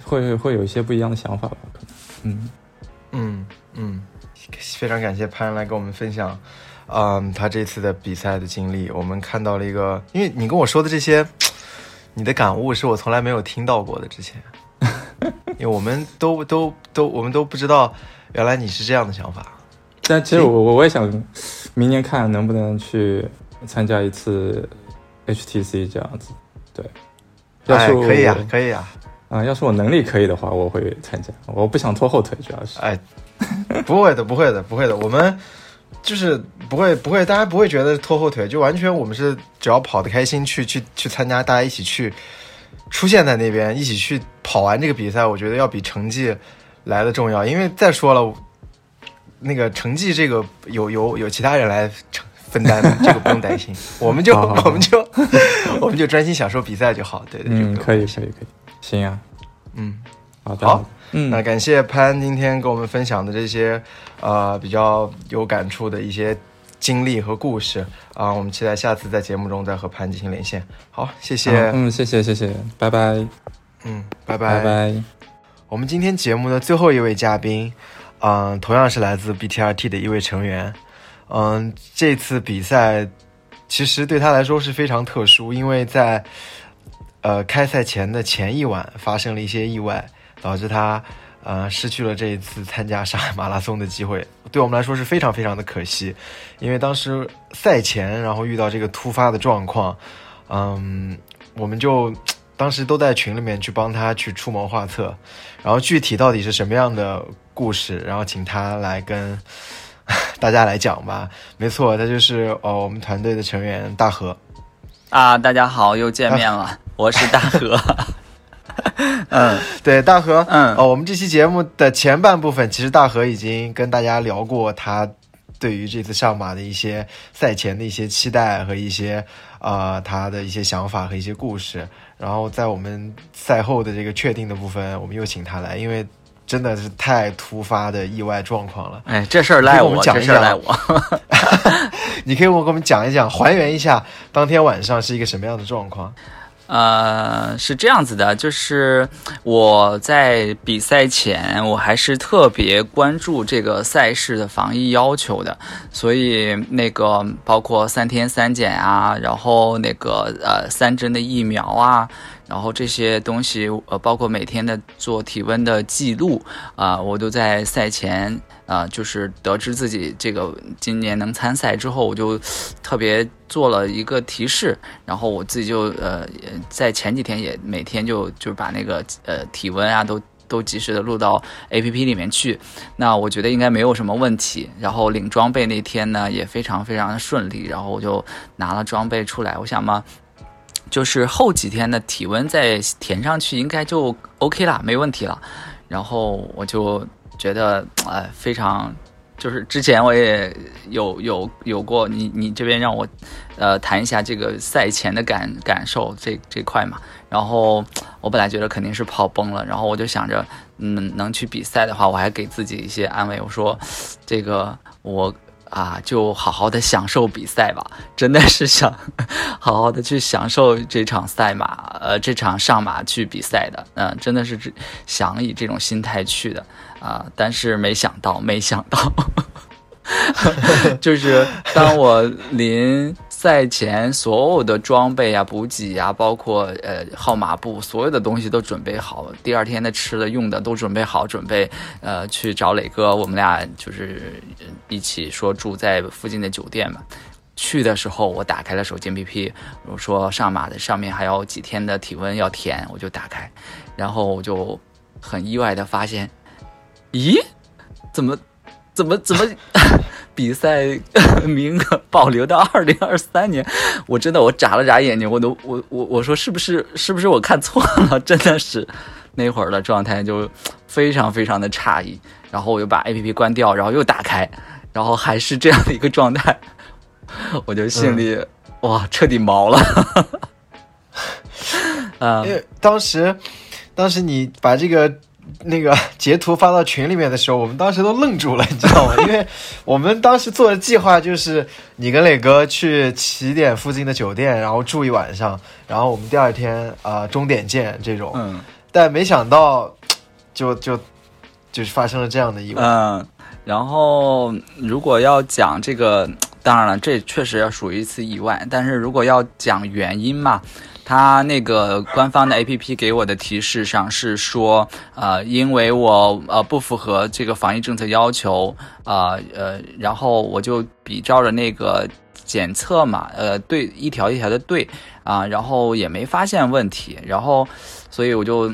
会会有一些不一样的想法吧，可能，嗯嗯嗯。非常感谢潘来跟我们分享，嗯，他这次的比赛的经历。我们看到了一个，因为你跟我说的这些，你的感悟是我从来没有听到过的。之前，[laughs] 因为我们都都都，我们都不知道，原来你是这样的想法。但其实我我我也想，明年看能不能去参加一次 HTC 这样子。对，要是可以啊，可以啊。啊，要是我能力可以的话，我会参加。我不想拖后腿，主要是。哎。不会的，不会的，不会的。我们就是不会，不会，大家不会觉得拖后腿，就完全我们是只要跑得开心，去去去参加，大家一起去出现在那边，一起去跑完这个比赛，我觉得要比成绩来的重要。因为再说了，那个成绩这个有有有其他人来承分担，这个不用担心。[laughs] 我们就我们就 [laughs] 我们就专心享受比赛就好。对对，嗯，可以可以可以，行啊，嗯，好的。好。嗯，那感谢潘今天跟我们分享的这些，呃，比较有感触的一些经历和故事啊，我们期待下次在节目中再和潘进行连线。好，谢谢，嗯，谢谢，谢谢，拜拜，嗯，拜拜，拜拜。我们今天节目的最后一位嘉宾，嗯，同样是来自 BTRT 的一位成员，嗯，这次比赛其实对他来说是非常特殊，因为在呃开赛前的前一晚发生了一些意外。导致他，呃，失去了这一次参加上海马拉松的机会，对我们来说是非常非常的可惜。因为当时赛前，然后遇到这个突发的状况，嗯，我们就当时都在群里面去帮他去出谋划策，然后具体到底是什么样的故事，然后请他来跟 [laughs] 大家来讲吧。没错，他就是哦，我们团队的成员大河。啊，大家好，又见面了，我是大河。[laughs] 嗯，对，大河，嗯，哦，我们这期节目的前半部分，其实大河已经跟大家聊过他对于这次上马的一些赛前的一些期待和一些啊他的一些想法和一些故事。然后在我们赛后的这个确定的部分，我们又请他来，因为真的是太突发的意外状况了。哎，这事儿赖我，这事儿赖我。[laughs] 你可以我给我们讲一讲，还原一下当天晚上是一个什么样的状况。呃，是这样子的，就是我在比赛前，我还是特别关注这个赛事的防疫要求的，所以那个包括三天三检啊，然后那个呃三针的疫苗啊。然后这些东西，呃，包括每天的做体温的记录啊，我都在赛前啊，就是得知自己这个今年能参赛之后，我就特别做了一个提示，然后我自己就呃，在前几天也每天就就把那个呃体温啊都都及时的录到 A P P 里面去，那我觉得应该没有什么问题。然后领装备那天呢也非常非常的顺利，然后我就拿了装备出来，我想嘛。就是后几天的体温再填上去，应该就 OK 了，没问题了。然后我就觉得，呃，非常，就是之前我也有有有过，你你这边让我，呃，谈一下这个赛前的感感受这这块嘛。然后我本来觉得肯定是跑崩了，然后我就想着，嗯，能去比赛的话，我还给自己一些安慰，我说，这个我。啊，就好好的享受比赛吧，真的是想好好的去享受这场赛马，呃，这场上马去比赛的，嗯，真的是想以这种心态去的。啊，但是没想到，没想到。[laughs] 就是当我临赛前所有的装备啊、补给啊，包括呃号码布，所有的东西都准备好，第二天的吃的用的都准备好，准备呃去找磊哥，我们俩就是一起说住在附近的酒店嘛。去的时候，我打开了手机 APP，我说上马的上面还有几天的体温要填，我就打开，然后我就很意外的发现，咦，怎么？怎么怎么 [laughs] 比赛名额保留到二零二三年？我真的我眨了眨眼睛，我都我我我说是不是是不是我看错了？[laughs] 真的是那会儿的状态就非常非常的诧异。然后我又把 A P P 关掉，然后又打开，然后还是这样的一个状态，我就心里哇彻底毛了。[laughs] 啊，因为当时当时你把这个。那个截图发到群里面的时候，我们当时都愣住了，你知道吗？[laughs] 因为我们当时做的计划就是你跟磊哥去起点附近的酒店，然后住一晚上，然后我们第二天啊终点见这种。嗯。但没想到，就就就是发生了这样的意外。嗯。然后如果要讲这个，当然了，这确实要属于一次意外。但是如果要讲原因嘛。他那个官方的 A P P 给我的提示上是说，呃，因为我呃不符合这个防疫政策要求，啊呃，然后我就比照着那个检测嘛，呃对一条一条的对啊，然后也没发现问题，然后所以我就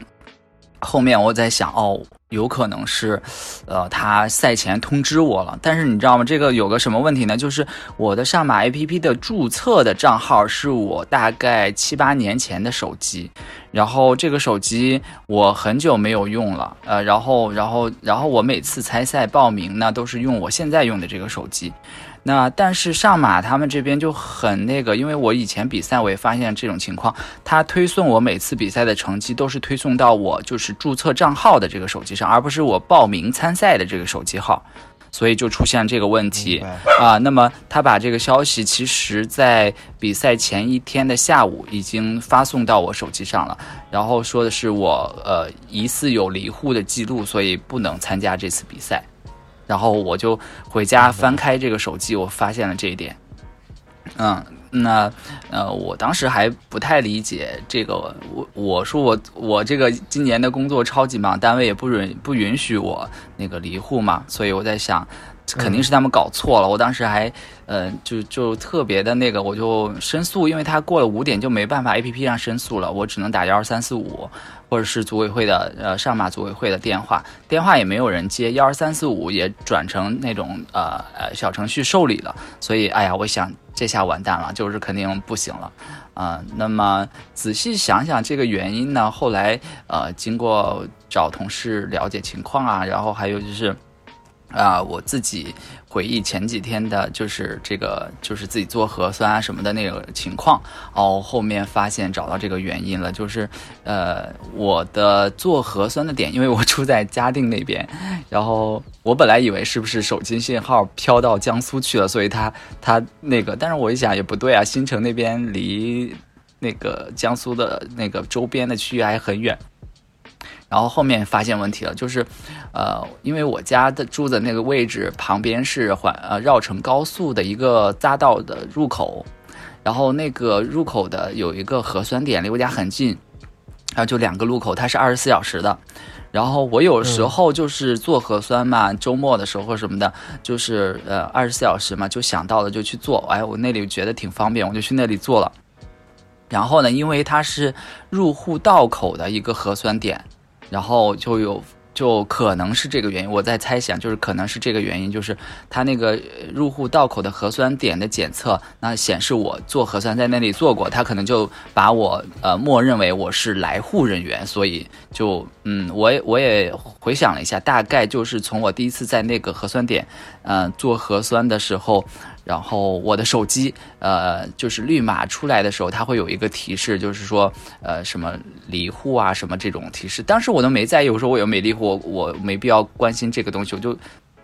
后面我在想哦。有可能是，呃，他赛前通知我了，但是你知道吗？这个有个什么问题呢？就是我的上马 APP 的注册的账号是我大概七八年前的手机，然后这个手机我很久没有用了，呃，然后，然后，然后我每次参赛报名呢，都是用我现在用的这个手机。那但是上马他们这边就很那个，因为我以前比赛我也发现这种情况，他推送我每次比赛的成绩都是推送到我就是注册账号的这个手机上，而不是我报名参赛的这个手机号，所以就出现这个问题啊。那么他把这个消息其实在比赛前一天的下午已经发送到我手机上了，然后说的是我呃疑似有离沪的记录，所以不能参加这次比赛。然后我就回家翻开这个手机，我发现了这一点。嗯，那呃，我当时还不太理解这个。我我说我我这个今年的工作超级忙，单位也不允不允许我那个离沪嘛，所以我在想，肯定是他们搞错了。我当时还呃就就特别的那个，我就申诉，因为他过了五点就没办法 A P P 上申诉了，我只能打幺二三四五或者是组委会的呃上马组委会的电话，电话也没有人接，幺二三四五也转成那种呃呃小程序受理了，所以哎呀，我想这下完蛋了，就是肯定不行了。啊，那么仔细想想这个原因呢？后来呃，经过找同事了解情况啊，然后还有就是。啊，我自己回忆前几天的，就是这个，就是自己做核酸啊什么的那个情况。哦，后面发现找到这个原因了，就是，呃，我的做核酸的点，因为我住在嘉定那边，然后我本来以为是不是手机信号飘到江苏去了，所以他他那个，但是我一想也不对啊，新城那边离那个江苏的那个周边的区域还很远。然后后面发现问题了，就是，呃，因为我家的住的那个位置旁边是环呃绕城高速的一个匝道的入口，然后那个入口的有一个核酸点离我家很近，然后就两个路口，它是二十四小时的。然后我有时候就是做核酸嘛，周末的时候什么的，就是呃二十四小时嘛，就想到了就去做。哎，我那里觉得挺方便，我就去那里做了。然后呢，因为它是入户道口的一个核酸点。然后就有，就可能是这个原因，我在猜想，就是可能是这个原因，就是他那个入户道口的核酸点的检测，那显示我做核酸在那里做过，他可能就把我呃默认为我是来沪人员，所以就嗯，我也我也回想了一下，大概就是从我第一次在那个核酸点，嗯，做核酸的时候。然后我的手机，呃，就是绿码出来的时候，它会有一个提示，就是说，呃，什么离户啊，什么这种提示。当时我都没在意，我说我又没离户，我没必要关心这个东西，我就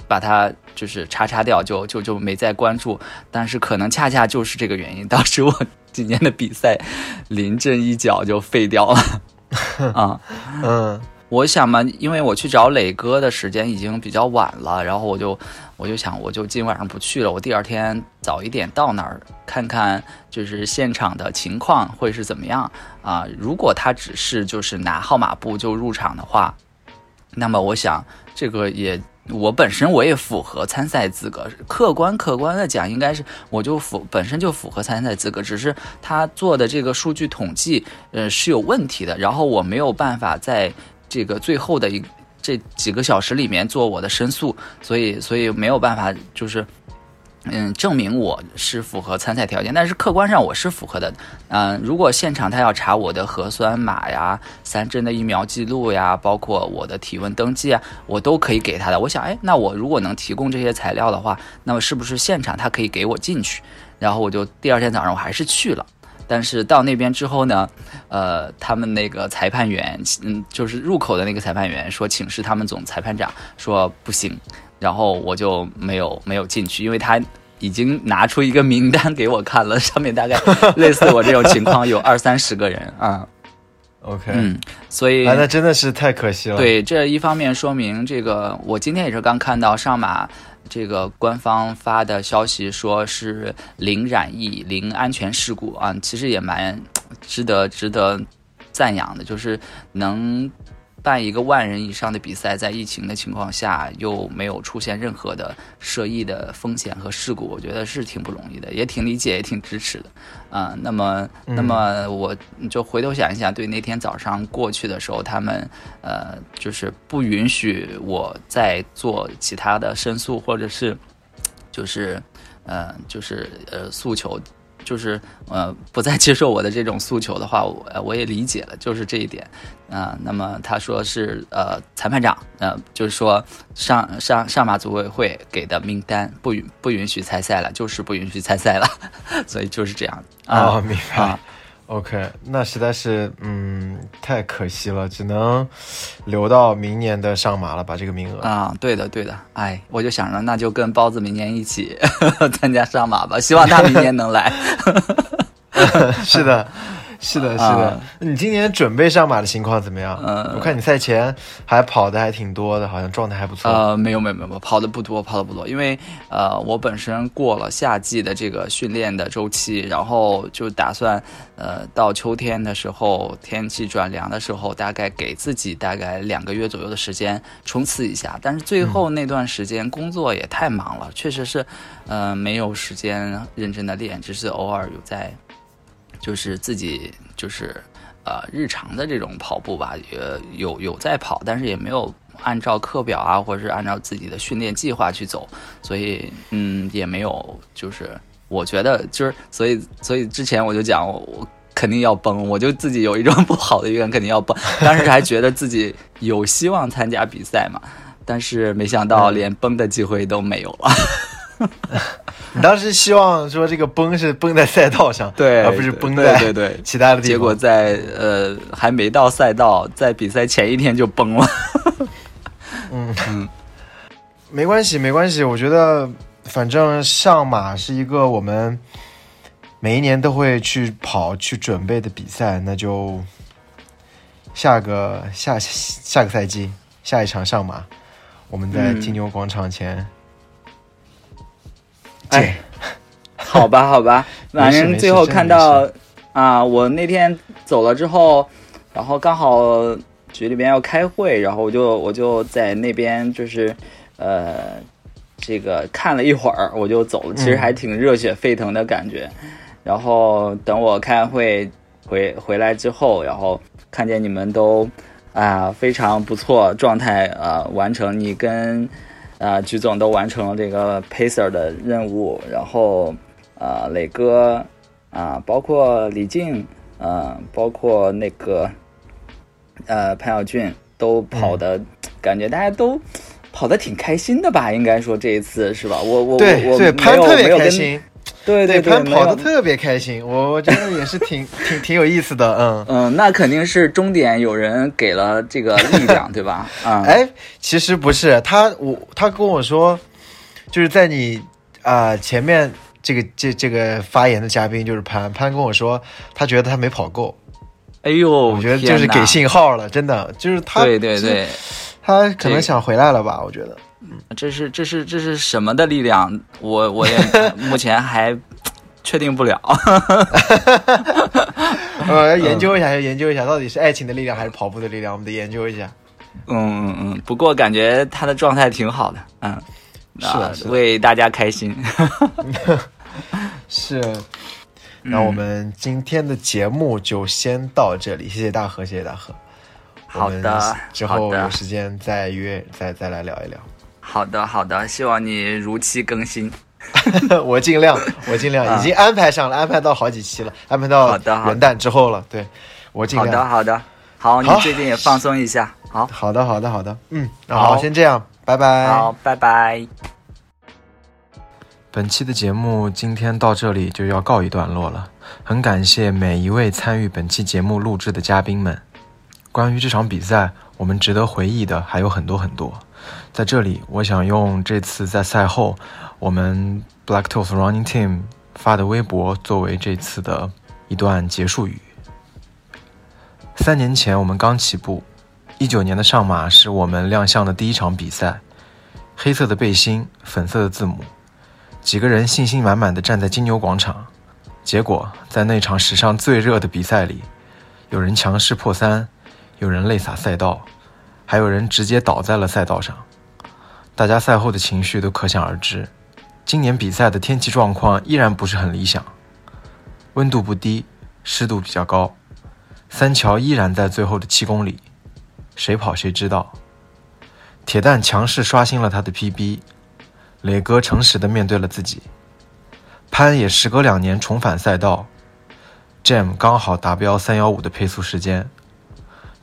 把它就是叉叉掉，就就就没再关注。但是可能恰恰就是这个原因，当时我今年的比赛 [laughs] 临阵一脚就废掉了。啊，嗯。我想嘛，因为我去找磊哥的时间已经比较晚了，然后我就我就想，我就今晚上不去了，我第二天早一点到那儿看看，就是现场的情况会是怎么样啊？如果他只是就是拿号码布就入场的话，那么我想这个也我本身我也符合参赛资格，客观客观的讲，应该是我就符本身就符合参赛资格，只是他做的这个数据统计呃是有问题的，然后我没有办法在。这个最后的一这几个小时里面做我的申诉，所以所以没有办法，就是嗯证明我是符合参赛条件，但是客观上我是符合的。嗯，如果现场他要查我的核酸码呀、三针的疫苗记录呀，包括我的体温登记啊，我都可以给他的。我想，哎，那我如果能提供这些材料的话，那么是不是现场他可以给我进去？然后我就第二天早上我还是去了。但是到那边之后呢，呃，他们那个裁判员，嗯，就是入口的那个裁判员说，请示他们总裁判长，说不行，然后我就没有没有进去，因为他已经拿出一个名单给我看了，上面大概类似我这种情况有 [laughs] 二三十个人啊。OK，嗯，所以那真的是太可惜了。对，这一方面说明这个，我今天也是刚看到上马。这个官方发的消息说是零染疫、零安全事故啊，其实也蛮值得值得赞扬的，就是能。办一个万人以上的比赛，在疫情的情况下又没有出现任何的涉疫的风险和事故，我觉得是挺不容易的，也挺理解，也挺支持的。啊，那么，那么我就回头想一想，对那天早上过去的时候，他们呃，就是不允许我再做其他的申诉，或者是就是呃，就是呃诉求。就是呃不再接受我的这种诉求的话，我我也理解了，就是这一点啊。那么他说是呃裁判长呃就是说上上上马组委会给的名单不允不允许参赛了，就是不允许参赛了，[laughs] 所以就是这样啊，明白。OK，那实在是嗯太可惜了，只能留到明年的上马了，把这个名额啊，对的对的，哎，我就想着那就跟包子明年一起 [laughs] 参加上马吧，希望他明年能来。[laughs] 是的，是的，是的。啊你今年准备上马的情况怎么样？嗯我看你赛前还跑的还挺多的，好像状态还不错。呃，没有没有没有，跑的不多，跑的不多，因为呃，我本身过了夏季的这个训练的周期，然后就打算呃到秋天的时候，天气转凉的时候，大概给自己大概两个月左右的时间冲刺一下。但是最后那段时间工作也太忙了，确实是呃没有时间认真的练，只是偶尔有在就是自己就是呃日常的这种跑步吧，呃有有在跑，但是也没有按照课表啊，或者是按照自己的训练计划去走，所以嗯也没有就是我觉得就是所以所以之前我就讲我我。肯定要崩，我就自己有一种不好的预感，肯定要崩。当时还觉得自己有希望参加比赛嘛，但是没想到连崩的机会都没有了。[laughs] 你当时希望说这个崩是崩在赛道上，对，而不是崩在对对对 [laughs] 其他的地方。结果在呃还没到赛道，在比赛前一天就崩了。[laughs] 嗯没关系，没关系。我觉得反正上马是一个我们每一年都会去跑、去准备的比赛，那就下个下下个赛季下一场上马，我们在嗯金牛广场前哎。[laughs] 好吧，好吧，[laughs] 反正最后看到啊，我那天走了之后，然后刚好局里边要开会，然后我就我就在那边就是呃这个看了一会儿，我就走了，其实嗯还挺热血沸腾的感觉。然后等我开完会回回来之后，然后看见你们都啊非常不错状态啊、完成你跟啊鞠总都完成了这个 pacer 的任务，然后啊磊哥啊包括李静啊包括那个呃潘晓俊都跑的，感觉大家都。跑的挺开心的吧？应该说这一次是吧？我我对对，我没有潘特别没有跟对对，潘没有跑的特别开心，我我觉得也是挺 [laughs] 挺挺有意思的，嗯。嗯，那肯定是终点有人给了这个力量，对吧？啊、哎，其实不是他，我他跟我说，就是在你啊、前面这个这这个发言的嘉宾就是潘潘跟我说，他觉得他没跑够，哎呦，我觉得就是给信号了，真的就是他，对对对，他可能想回来了吧？我觉得，这是这是这是什么的力量？我我也 [laughs] 目前还确定不了。[laughs] 呃，要研究一下，要研究一下，到底是爱情的力量还是跑步的力量，我们得研究一下。嗯嗯嗯，不过感觉他的状态挺好的，嗯，啊是的是的为大家开心。[laughs] 是，那我们今天的节目就先到这里，谢谢大河，谢谢大河。好的之后有时间再约，再再来聊一聊。好的好的，希望你如期更新。[laughs] 我尽量，我尽量，啊已经安排上了，安排到好几期了，安排到好的元旦之后了。对，我尽量好量。的好的，好，你最近也放松一下。好，好的，好的，好的。嗯，那好好，先这样，拜拜。好，拜拜。本期的节目今天到这里就要告一段落了，很感谢每一位参与本期节目录制的嘉宾们。关于这场比赛，我们值得回忆的还有很多很多。在这里，我想用这次在赛后我们 Blacktooth Running Team 发的微博作为这次的一段结束语。三年前我们刚起步，一九年的上马是我们亮相的第一场比赛，黑色的背心，粉色的字母。几个人信心满满的站在金牛广场，结果在那场史上最热的比赛里，有人强势破三，有人泪洒赛道，还有人直接倒在了赛道上。大家赛后的情绪都可想而知。今年比赛的天气状况依然不是很理想，温度不低，湿度比较高，三桥依然在最后的七公里，谁跑谁知道。铁蛋强势刷新了他的 PB。磊哥诚实的面对了自己，潘也时隔两年重返赛道，Jam 刚好达标三幺五的配速时间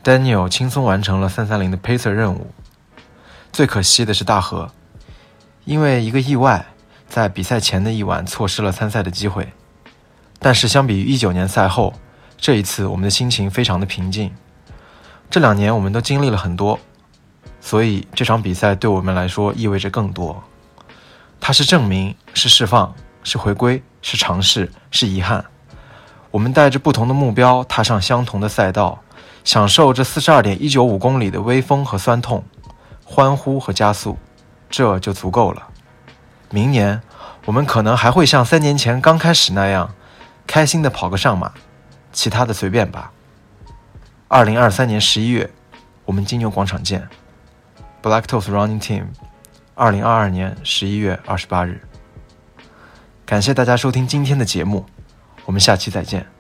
，Daniel 轻松完成了三三零的 Pacer 任务。最可惜的是大河，因为一个意外，在比赛前的一晚错失了参赛的机会。但是相比于一九年赛后，这一次我们的心情非常的平静。这两年我们都经历了很多，所以这场比赛对我们来说意味着更多。它是证明，是释放，是回归，是尝试，是遗憾。我们带着不同的目标踏上相同的赛道，享受这四十二点一九五公里的微风和酸痛，欢呼和加速，这就足够了。明年，我们可能还会像三年前刚开始那样，开心的跑个上马，其他的随便吧。二零二三年十一月，我们金牛广场见，Black Toast Running Team。二零二二年十一月二十八日。感谢大家收听今天的节目，我们下期再见。